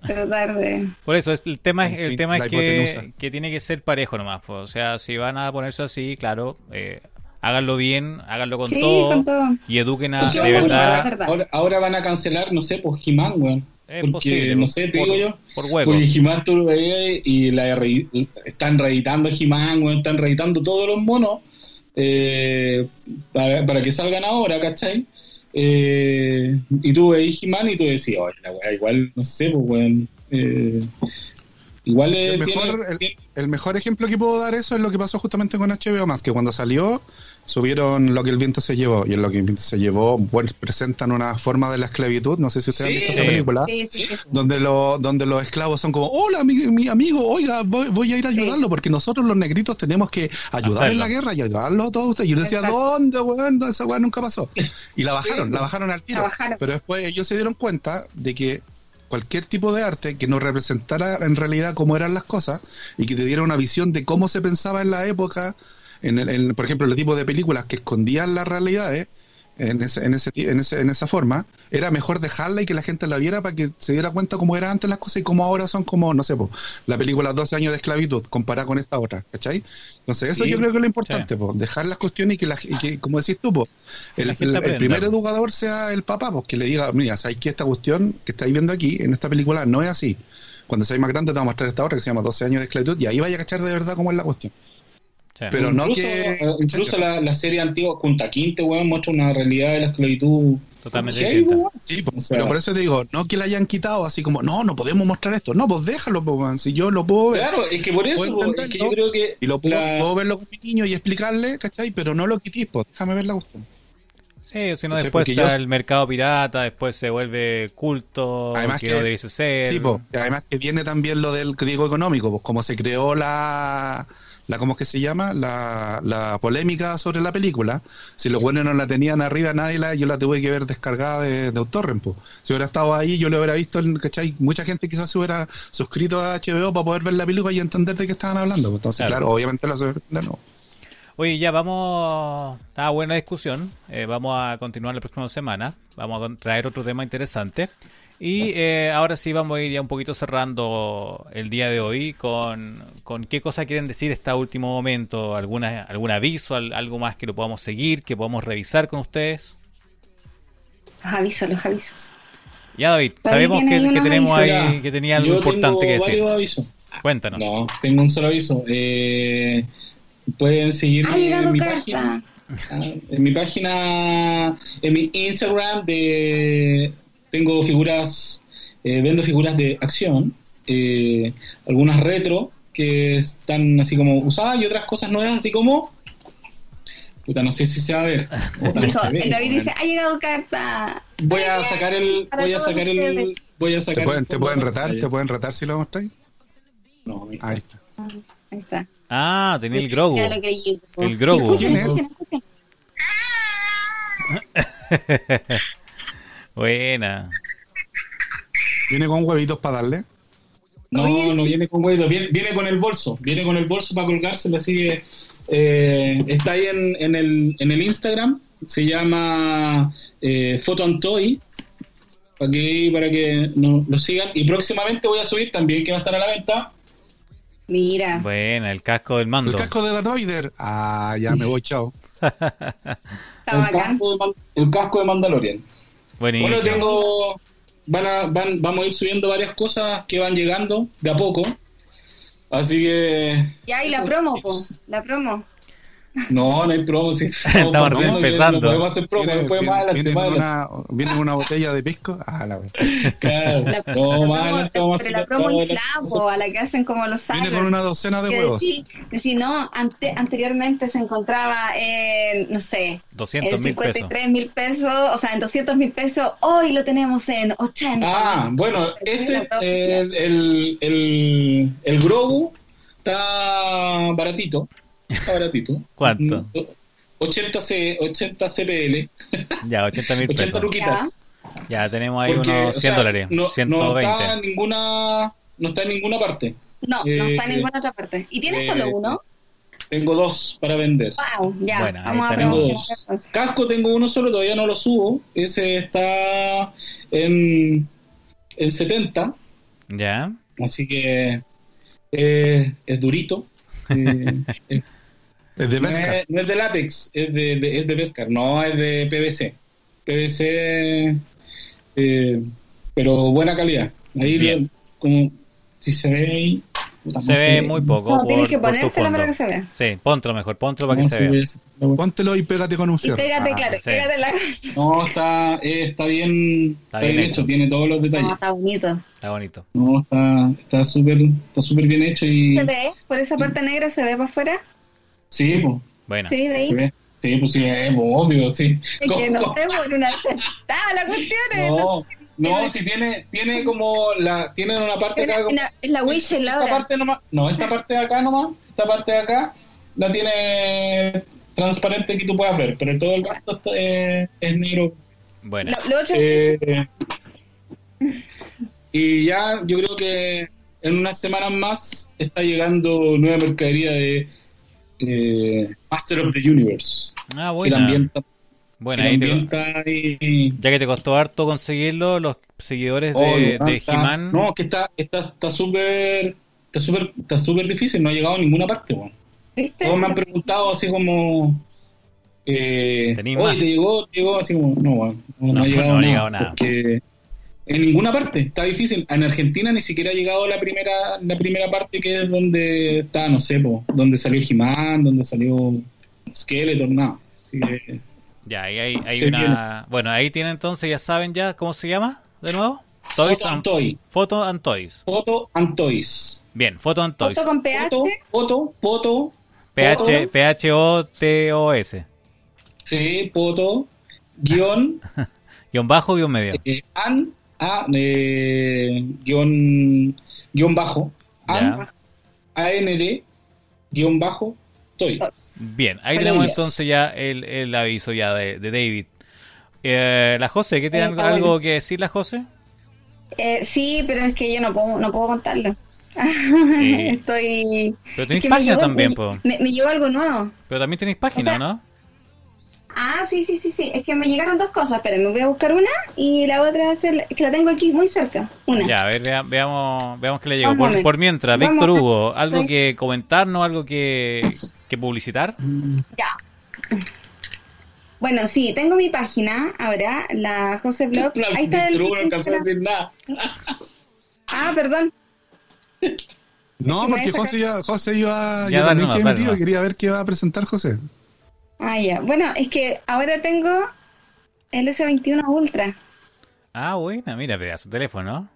Speaker 2: Tratar de...
Speaker 1: Por eso, es- el tema, es, el tema es que, que tiene que ser parejo nomás. pues. O sea, si van a ponerse así, claro, eh, háganlo bien, háganlo con,
Speaker 2: Sí,
Speaker 1: todo,
Speaker 2: con todo.
Speaker 1: y eduquen a,
Speaker 2: Pues
Speaker 1: de verdad.
Speaker 3: Ahora, ahora van a cancelar, no sé, pues He-Man, weón.
Speaker 1: Es
Speaker 3: Porque,
Speaker 1: posible,
Speaker 3: no sé, te
Speaker 1: por,
Speaker 3: digo yo.
Speaker 1: por hueco.
Speaker 3: Porque He-Man tú lo veías y la re- están reeditando He-Man, weón, están reeditando todos los monos eh, para, para que salgan ahora, ¿cachai? Eh, y tú veis He-Man y tú decías, oye, la weá, igual, no sé, pues, weón. eh, igual eh,
Speaker 4: El
Speaker 3: tiene-
Speaker 4: mejor, el,
Speaker 3: tiene-
Speaker 4: el mejor ejemplo que puedo dar eso es lo que pasó justamente con HBO Max, que cuando salió subieron lo que el viento se llevó y en lo que el viento se llevó pues, presentan una forma de la esclavitud, no sé si ustedes
Speaker 3: Sí.
Speaker 4: han visto esa película,
Speaker 2: Sí, sí, sí.
Speaker 4: donde, lo, donde los esclavos son como, hola mi, mi amigo, oiga, voy, voy a ir a ayudarlo porque nosotros los negritos tenemos que ayudar en la guerra y ayudarlo a todos ustedes. Y yo decía,
Speaker 2: Exacto.
Speaker 4: ¿dónde, weón? Esa weón nunca pasó. Y la bajaron, la bajaron al tiro.
Speaker 2: La bajaron.
Speaker 4: Pero después ellos se dieron cuenta de que cualquier tipo de arte que no representara en realidad cómo eran las cosas y que te diera una visión de cómo se pensaba en la época, en, el- en, por ejemplo, el tipo de películas que escondían las realidades en, ese, en, ese, en, ese, en esa forma, era mejor dejarla y que la gente la viera para que se diera cuenta cómo eran antes las cosas y cómo ahora son como, no sé, po, la película 12 años de esclavitud comparada con esta otra, ¿cachai? Entonces eso
Speaker 3: Sí.
Speaker 4: yo creo que es lo importante, po, dejar las cuestiones y que, la, y que como decís tú, po, el, primer educador sea el papá, pues que le diga, mira, ¿sabes que esta cuestión que estáis viendo aquí, en esta película, no es así? Cuando seáis más grande te vamos a mostrar esta otra que se llama 12 años de esclavitud y ahí vaya a cachar de verdad cómo es la cuestión.
Speaker 1: Sí.
Speaker 4: Pero no que-
Speaker 3: eh, incluso la, la serie antigua Kunta Quinte, weón, muestra una realidad de la esclavitud
Speaker 1: Totalmente.
Speaker 4: Sí, po,
Speaker 3: O sea-
Speaker 4: pero por eso te digo, no que la hayan quitado así como, no, no podemos mostrar esto. No, pues déjalo, po, weón, si yo lo puedo ver.
Speaker 3: Claro, es que por eso, po, es que yo creo que
Speaker 4: Y lo puedo,
Speaker 3: la-
Speaker 4: puedo verlo con mi niño y explicarle, ¿cachai? Pero no lo quitéis, pues déjame ver la cuestión.
Speaker 1: Sí, si no después
Speaker 4: Porque
Speaker 1: está
Speaker 4: yo-
Speaker 1: el mercado pirata, después se vuelve culto,
Speaker 4: Además
Speaker 1: que,
Speaker 4: que-
Speaker 1: ser.
Speaker 4: Sí, pues, además que viene también lo del código económico, pues como se creó la, la ¿cómo es que se llama? La, la polémica sobre la película. Si los buenos no la tenían arriba, nadie la, yo la tuve que ver descargada de, de Autorren, pues. Si hubiera estado ahí, yo lo hubiera visto, ¿cachai? Mucha gente quizás se hubiera suscrito a HBO para poder ver la película y entender de qué estaban hablando. Entonces,
Speaker 1: Claro.
Speaker 4: claro, obviamente la sorprende, no.
Speaker 1: Oye, ya vamos. Está buena discusión. eh, vamos a continuar la próxima semana. Vamos a traer otro tema interesante. Y eh, ahora sí vamos a ir ya un poquito cerrando el día de hoy con, con qué cosa quieren decir este último momento. ¿Alguna, ¿Algún aviso? al- ¿Algo más que lo podamos seguir? ¿Que podamos revisar con ustedes?
Speaker 2: Los avisos, los avisos.
Speaker 1: Ya, David,
Speaker 2: David
Speaker 1: sabemos que, que tenemos
Speaker 2: avisos.
Speaker 1: ahí que tenía algo
Speaker 3: yo
Speaker 1: importante
Speaker 3: tengo
Speaker 1: que decir.
Speaker 3: varios avisos.
Speaker 1: Cuéntanos.
Speaker 3: No, tengo un solo aviso. Eh, pueden seguirme en mi
Speaker 2: carta.
Speaker 3: página. Ah, En mi página, en mi Instagram de tengo figuras, eh, vendo figuras de acción, eh, algunas retro que están así como usadas y otras cosas nuevas así como puta no sé si se va a ver. <laughs> Puta, no
Speaker 2: Dijo,
Speaker 3: se ve,
Speaker 2: el David dice, ha llegado carta.
Speaker 3: voy a sacar el voy a sacar el voy a sacar
Speaker 4: ¿Te pueden,
Speaker 3: el
Speaker 4: te pueden retar? ¿Te pueden retar si lo mostráis?
Speaker 3: No.
Speaker 4: Ahí está.
Speaker 2: Ahí está.
Speaker 1: Ah, tenía el Grogu. El Grogu.
Speaker 4: ¿Quién es? <laughs>
Speaker 1: Buena.
Speaker 4: ¿Viene con huevitos para darle?
Speaker 3: No,
Speaker 2: Oye,
Speaker 3: no
Speaker 2: sí.
Speaker 3: viene con viene, viene con el bolso, viene con el bolso para colgárselo, así que eh, está ahí en, en, el, en el Instagram, se llama eh, Photo and Toy, para que, para que nos lo sigan, y próximamente voy a subir también, que va a estar a la venta,
Speaker 2: Mira.
Speaker 1: Buena, el casco del mando.
Speaker 4: El casco de Darth Vader. Ah, ya me voy, chao.
Speaker 2: Está
Speaker 3: el
Speaker 2: bacán.
Speaker 3: casco, de, el casco de Mandalorian.
Speaker 1: Buenísimo.
Speaker 3: Bueno, tengo, van a, van, vamos a ir subiendo varias cosas que van llegando de a poco, así que...
Speaker 2: Ya, y la promo, po. La promo.
Speaker 3: No, no hay promo. Sí, <laughs>
Speaker 1: Estamos
Speaker 3: partiendo,
Speaker 1: recién empezando.
Speaker 3: No podemos hacer promo.
Speaker 4: Viene,
Speaker 3: Después
Speaker 4: viene-
Speaker 3: más
Speaker 4: viene con
Speaker 3: adelante.
Speaker 4: una, viene una botella de pisco. Ah, la wea. <laughs>
Speaker 3: Claro.
Speaker 2: La,
Speaker 3: No,
Speaker 2: la promo,
Speaker 3: adelante vamos a
Speaker 2: pero la promo po, a la que hacen como los
Speaker 4: Viene
Speaker 2: sagas.
Speaker 4: con una docena de huevos.
Speaker 2: decir, decir, no, ante, anteriormente se encontraba en, no sé,
Speaker 1: 200
Speaker 2: en
Speaker 1: mil pesos.
Speaker 2: 53 mil pesos, o sea, en 200 mil pesos, hoy lo tenemos en 80.
Speaker 3: Ah, bueno, este, el, el, el, el Grogu está baratito. Está baratito.
Speaker 1: ¿Cuánto?
Speaker 3: Mm, 80, C, 80 CPL,
Speaker 1: Ya, 80 mil
Speaker 3: 80
Speaker 1: pesos.
Speaker 3: luquitas.
Speaker 1: Ya tenemos ahí
Speaker 3: Porque,
Speaker 1: unos
Speaker 3: o
Speaker 1: 100
Speaker 3: sea,
Speaker 1: dólares.
Speaker 3: No, no
Speaker 1: 120.
Speaker 3: está en ninguna, no está en ninguna parte.
Speaker 2: No, no
Speaker 3: eh,
Speaker 2: está en ninguna otra parte. ¿Y tiene
Speaker 3: eh,
Speaker 2: solo uno?
Speaker 3: Tengo dos para vender.
Speaker 2: Wow, ya,
Speaker 1: Bueno, ahí
Speaker 2: vamos a
Speaker 3: dos. Casco tengo uno solo, todavía no lo subo. Ese está en, en 70,
Speaker 1: Ya.
Speaker 3: así que eh, es durito. <laughs>
Speaker 4: Es de
Speaker 3: no,
Speaker 4: pesca.
Speaker 3: es, no es de látex, es de, de- es de Pescar, no es de PVC. PVC, eh, pero buena calidad. Ahí
Speaker 1: Bien.
Speaker 3: lo- como si se ve ahí. puta,
Speaker 1: Se
Speaker 3: no
Speaker 1: ve muy poco.
Speaker 2: No, tienes que ponérsela para que se vea.
Speaker 1: Sí, póntelo mejor, póntelo para
Speaker 3: No
Speaker 1: que se
Speaker 3: se
Speaker 1: vea.
Speaker 3: ve.
Speaker 4: Póntelo y pégate con un
Speaker 2: Y
Speaker 4: fierro.
Speaker 2: pégate,
Speaker 4: Ah,
Speaker 2: claro,
Speaker 1: sí.
Speaker 2: pégate la.
Speaker 3: No, está, eh, está bien, está bien hecho, tiene todos los detalles.
Speaker 2: No, está bonito.
Speaker 1: Está bonito.
Speaker 3: No, está está súper está súper bien hecho y
Speaker 2: ¿Se ve? ¿Por esa parte negra se ve para afuera?
Speaker 3: Sí, pues,
Speaker 1: Bueno.
Speaker 2: Sí, de ahí.
Speaker 3: se ve. Sí, pues sí, es obvio, sí.
Speaker 2: Es que no sé, por una sentada la cuestión es.
Speaker 3: No, no, si tiene tiene como la tiene una parte
Speaker 2: Es
Speaker 3: acá como-
Speaker 2: la- es la wish en la
Speaker 3: esta parte nomás, no, esta parte de acá nomás, esta parte de acá la tiene transparente que tú puedas ver, pero todo el resto está, eh, es negro.
Speaker 1: Bueno.
Speaker 2: Lo, lo otro es
Speaker 3: Eh, y ya yo creo que en unas semanas más está llegando nueva mercadería de eh, Master of the Universe.
Speaker 1: Ah,
Speaker 3: también está,
Speaker 1: Bueno, ahí te- ya que te costó harto conseguirlo, los seguidores
Speaker 3: Oh,
Speaker 1: de,
Speaker 3: no,
Speaker 1: de
Speaker 3: está-
Speaker 1: He-Man.
Speaker 3: No, que está está está súper está súper está súper difícil, no ha llegado a ninguna parte, weón.
Speaker 2: ¿Viste?
Speaker 3: Todos me han preguntado así como eh,
Speaker 1: ¿Tenís
Speaker 3: oye,
Speaker 1: más?
Speaker 3: te llegó, te llegó así como, no, weón, no,
Speaker 1: No,
Speaker 3: ha llegado, <laughs>
Speaker 1: no ha
Speaker 3: nada,
Speaker 1: llegado nada.
Speaker 3: porque en ninguna parte, está difícil. En Argentina ni siquiera ha llegado la primera la primera parte que es donde está, no sé, po, donde salió He-Man, donde salió Skeletor, nada. Así que,
Speaker 1: Ya, ahí hay, una. Bueno, ahí tienen entonces, ya saben ya cómo se llama de nuevo. Toys
Speaker 3: Photo and
Speaker 1: and,
Speaker 3: Toy.
Speaker 1: Photo and Toys.
Speaker 3: Foto and Toys.
Speaker 1: Bien, Photo and Toys.
Speaker 2: Foto con PH.
Speaker 3: Foto, foto, foto,
Speaker 1: PH,
Speaker 3: foto,
Speaker 1: P-H-O-T-O-S.
Speaker 3: sí, foto, guion, <laughs>
Speaker 1: Guión bajo, guion medio.
Speaker 3: eh, an, a, eh, guion, guion bajo,
Speaker 1: Ya.
Speaker 3: AND, guion bajo, toy.
Speaker 1: Bien, ahí tenemos
Speaker 2: yes.
Speaker 1: entonces ya el, el aviso ya de, de David. Eh, la José, ¿qué tiene
Speaker 2: Eh,
Speaker 1: algo
Speaker 2: bueno.
Speaker 1: que decir la José?
Speaker 2: Eh, sí, pero es que yo no puedo, no puedo contarlo. <laughs> Estoy.
Speaker 1: Pero
Speaker 2: es
Speaker 1: tenéis página
Speaker 2: llegó-
Speaker 1: también,
Speaker 2: me,
Speaker 1: po.
Speaker 2: me, me llegó algo nuevo.
Speaker 1: Pero también tenéis página,
Speaker 2: O sea,
Speaker 1: ¿no?
Speaker 2: Ah, sí, sí, sí, sí. Es que me llegaron dos cosas. Pero me voy a buscar una y la otra es el- que la tengo aquí muy cerca. Una.
Speaker 1: Ya, a ver, vea- veamos, veamos qué le llegó. Por, por mientras,
Speaker 2: Vamos
Speaker 1: Víctor Hugo, ¿algo
Speaker 2: Sí.
Speaker 1: que comentarnos, algo que, que publicitar?
Speaker 2: Ya. Bueno, sí, tengo mi página ahora, la José Blog. <laughs>
Speaker 3: No,
Speaker 2: Ahí está el.
Speaker 3: Víctor Hugo no alcanzó a decir nada. <laughs>
Speaker 2: Ah, perdón.
Speaker 4: No, porque José, ya, José iba.
Speaker 1: Ya,
Speaker 4: yo también
Speaker 1: no,
Speaker 4: quedé metido y quería ver qué iba a presentar José.
Speaker 2: Ah, ya. Bueno, es que ahora tengo el S21 Ultra.
Speaker 1: Ah, buena, mira, vea su teléfono.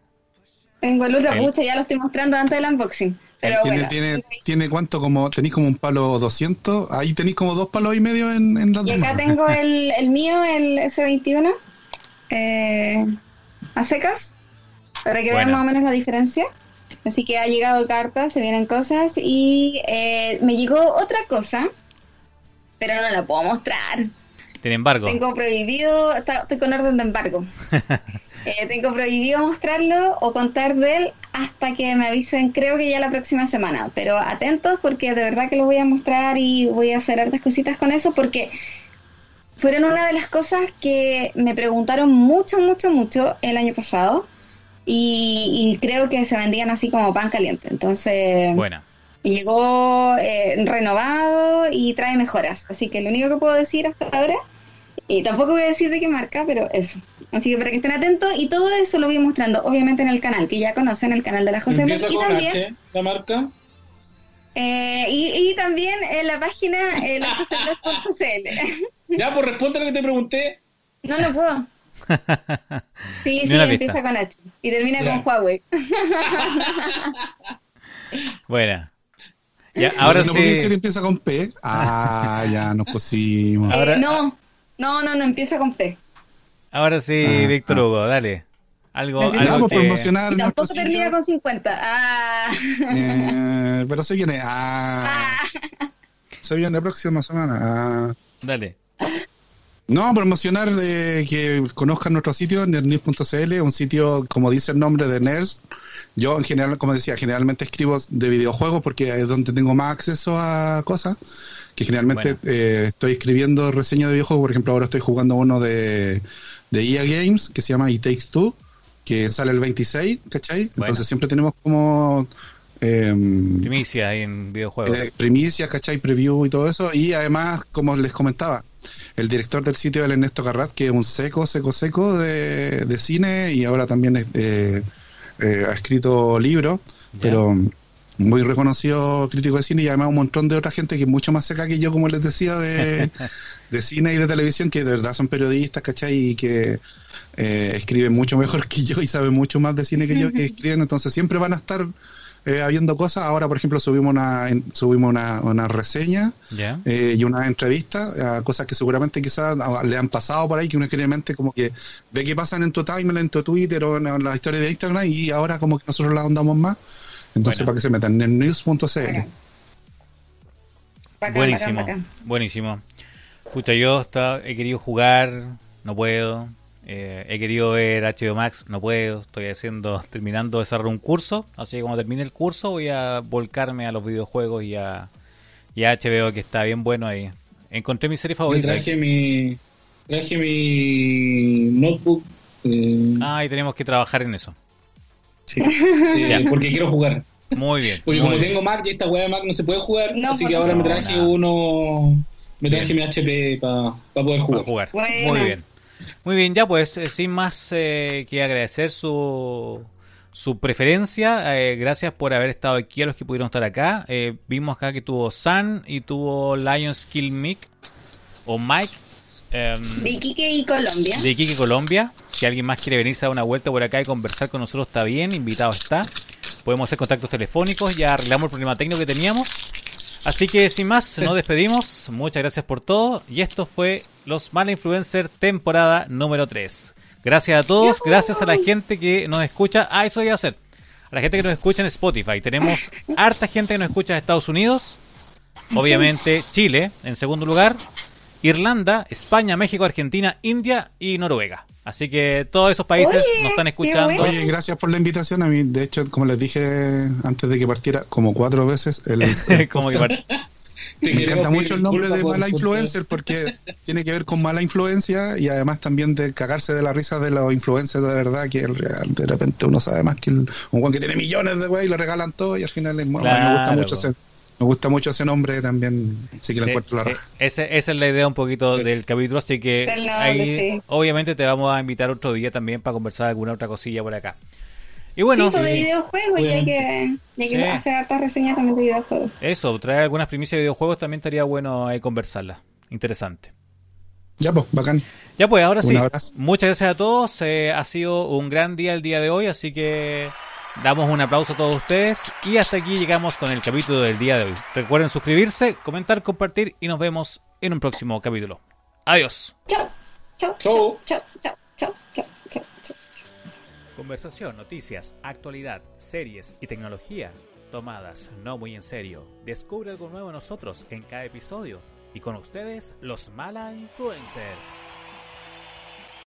Speaker 2: Tengo el Ultra,
Speaker 1: El-
Speaker 2: pucha, ya lo estoy mostrando antes del unboxing. Pero
Speaker 4: tiene,
Speaker 2: bueno.
Speaker 4: tiene, tiene cuánto como, tenéis como un palo 200, ahí tenéis como dos palos y medio en, en las
Speaker 2: Y acá
Speaker 4: manos.
Speaker 2: tengo <laughs> el, el mío, el S21, eh, a secas, para que vean más o menos la diferencia. Así que ha llegado carta, se vienen cosas y eh, me llegó otra cosa, pero no la puedo mostrar.
Speaker 1: Tiene embargo.
Speaker 2: Tengo prohibido, está- estoy con orden de embargo. <laughs> Eh, tengo prohibido mostrarlo o contar de él hasta que me avisen, creo que ya la próxima semana. Pero atentos porque de verdad que lo voy a mostrar y voy a hacer hartas cositas con eso porque fueron una de las cosas que me preguntaron mucho, mucho, mucho el año pasado y, y creo que se vendían así como pan caliente. Entonces
Speaker 1: Buena.
Speaker 2: Llegó eh, renovado y trae mejoras. Así que lo único que puedo decir hasta ahora, y tampoco voy a decir de qué marca, pero eso. Así que para que estén atentos y todo eso lo voy mostrando, obviamente en el canal, que ya conocen el canal de la José
Speaker 3: Empieza
Speaker 2: y
Speaker 3: con
Speaker 2: también,
Speaker 3: H, la marca.
Speaker 2: eh, y, y también en la página eh. <laughs>
Speaker 3: Ya, pues responde lo que te pregunté.
Speaker 2: No lo puedo. <laughs> Sí,
Speaker 1: Ni
Speaker 2: sí, empieza
Speaker 1: pista.
Speaker 2: con H y termina con Huawei. <laughs>
Speaker 1: Buena. Ya, ahora
Speaker 4: no
Speaker 1: sí.
Speaker 4: decir empieza con P. Ah, ya nos pusimos.
Speaker 2: Eh,
Speaker 1: Ahora-
Speaker 2: no, no, no, no empieza con P.
Speaker 1: Ahora sí,
Speaker 4: Ah,
Speaker 1: Víctor
Speaker 4: ah.
Speaker 1: Hugo, dale. Algo, algo que...
Speaker 4: promocionar
Speaker 2: Y tampoco termina
Speaker 4: sitio.
Speaker 2: con 50. Ah.
Speaker 4: Eh, pero sé quién es. Ah, se viene la próxima semana. Ah.
Speaker 1: Dale.
Speaker 4: No, promocionar de que conozcan nuestro sitio, nerdnews.cl, un sitio, como dice el nombre, de nerds. Yo, en general, como decía, generalmente escribo de videojuegos porque es donde tengo más acceso a cosas. Que generalmente
Speaker 1: Bueno.
Speaker 4: eh, estoy escribiendo reseñas de videojuegos. Por ejemplo, ahora estoy jugando uno de, de EA Games que se llama It Takes Two, que sale el 26, ¿cachai? Entonces siempre tenemos como. em,
Speaker 1: Primicia ahí en videojuegos.
Speaker 4: eh, primicias, ¿cachai? Preview y todo eso. Y además, como les comentaba, el director del sitio es el Ernesto Carrat, que es un seco, seco, seco de, de cine y ahora también es, eh, eh, ha escrito libros, pero muy reconocido crítico de cine y además un montón de otra gente que es mucho más seca que yo, como les decía, de, <laughs> de cine y de televisión, que de verdad son periodistas, ¿cachai? Y que eh, escriben mucho mejor que yo y saben mucho más de cine que yo <laughs> que escriben, entonces siempre van a estar eh, habiendo cosas. Ahora, por ejemplo, subimos una, en- subimos una, una reseña eh, y una entrevista a cosas que seguramente quizás le han pasado por ahí, que uno generalmente como que ve que pasan en tu timeline, en tu Twitter o en, en la historia de Instagram y ahora como que nosotros la andamos más. Entonces,
Speaker 1: Bueno.
Speaker 4: para que se metan en news.cl.
Speaker 1: Buenísimo,
Speaker 2: bacán, bacán.
Speaker 1: buenísimo. Pucha, yo está- he querido jugar, no puedo. Eh, he querido ver HBO Max, no puedo. Estoy haciendo, <laughs> terminando de cerrar un curso. Así que cuando termine el curso voy a volcarme a los videojuegos y a, y a HBO que está bien bueno ahí. Encontré mi serie favorita.
Speaker 3: traje mi, traje mi notebook. eh,
Speaker 1: Ah, y tenemos que trabajar en eso.
Speaker 3: sí, <laughs> eh, porque quiero jugar.
Speaker 1: Muy bien.
Speaker 3: Porque
Speaker 1: muy
Speaker 3: como
Speaker 1: bien.
Speaker 3: tengo Mac y esta weá de Mac no se puede jugar,
Speaker 2: No,
Speaker 3: así que ahora me traje
Speaker 1: nada.
Speaker 3: uno. Me traje
Speaker 1: Bien.
Speaker 3: mi HP para poder
Speaker 1: Para
Speaker 3: jugar.
Speaker 1: Muy bien. Muy bien, ya pues, eh, sin más eh, que agradecer su, su preferencia. eh, gracias por haber estado aquí a los que pudieron estar acá. Eh, vimos acá que tuvo San y tuvo Lions Kill Mick o Mike em,
Speaker 2: De Iquique y Colombia.
Speaker 1: de Iquique, Colombia. Si alguien más quiere venirse a dar una vuelta por acá y conversar con nosotros, está bien, invitado está. Podemos hacer contactos telefónicos, ya arreglamos el problema técnico que teníamos. Así que sin más, nos despedimos. Muchas gracias por todo. Y esto fue Los Mala Influencer, temporada número 3. Gracias a todos, gracias a la gente que nos escucha. Ah, eso iba a hacer. A la gente que nos escucha en Spotify. Tenemos <laughs> harta gente que nos escucha en Estados Unidos. Obviamente Chile en segundo lugar. Irlanda, España, México, Argentina, India y Noruega. Así que todos esos países
Speaker 2: Oye,
Speaker 1: nos están escuchando.
Speaker 2: bueno.
Speaker 4: Oye, gracias por la invitación. A mí, de hecho, como les dije antes de que partiera, como cuatro veces, el, <laughs> el
Speaker 1: Como que <laughs>
Speaker 4: me encanta mucho el nombre de mala influencer porque tiene que ver con mala influencia y además también de cagarse de la risa de los influencers de verdad que el real, de repente uno sabe más que el, un guan que tiene millones de wey y le regalan todo y al final es, bueno, me gusta mucho
Speaker 1: po.
Speaker 4: Me gusta mucho ese nombre también sí que le
Speaker 1: Sí,
Speaker 4: encuentro la
Speaker 1: sí.
Speaker 4: raja
Speaker 1: Ese- esa es la idea un poquito
Speaker 3: Pues-
Speaker 1: del capítulo, así que ahí
Speaker 2: sí.
Speaker 1: obviamente te vamos a invitar otro día también para conversar alguna otra cosilla por acá.
Speaker 2: Y bueno, sí, de videojuegos y hay que, hay que hacer hartas reseñas también de videojuegos.
Speaker 1: Eso, traer algunas primicias de videojuegos también estaría bueno ahí conversarlas. Interesante.
Speaker 4: Ya pues, bacán.
Speaker 1: Ya pues, ahora sí. Muchas gracias a todos. Eh, ha sido un gran día el día de hoy, así que damos un aplauso a todos ustedes. Y hasta aquí llegamos con el capítulo del día de hoy. Recuerden suscribirse, comentar, compartir y nos vemos en un próximo capítulo. Adiós.
Speaker 2: Chao. Chao. Chao. Chao. Chao. Chao. Chao. Chao.
Speaker 1: Conversación, noticias, actualidad, series y tecnología tomadas no muy en serio. Descubre algo nuevo en nosotros en cada episodio y con ustedes los Mala Influencers.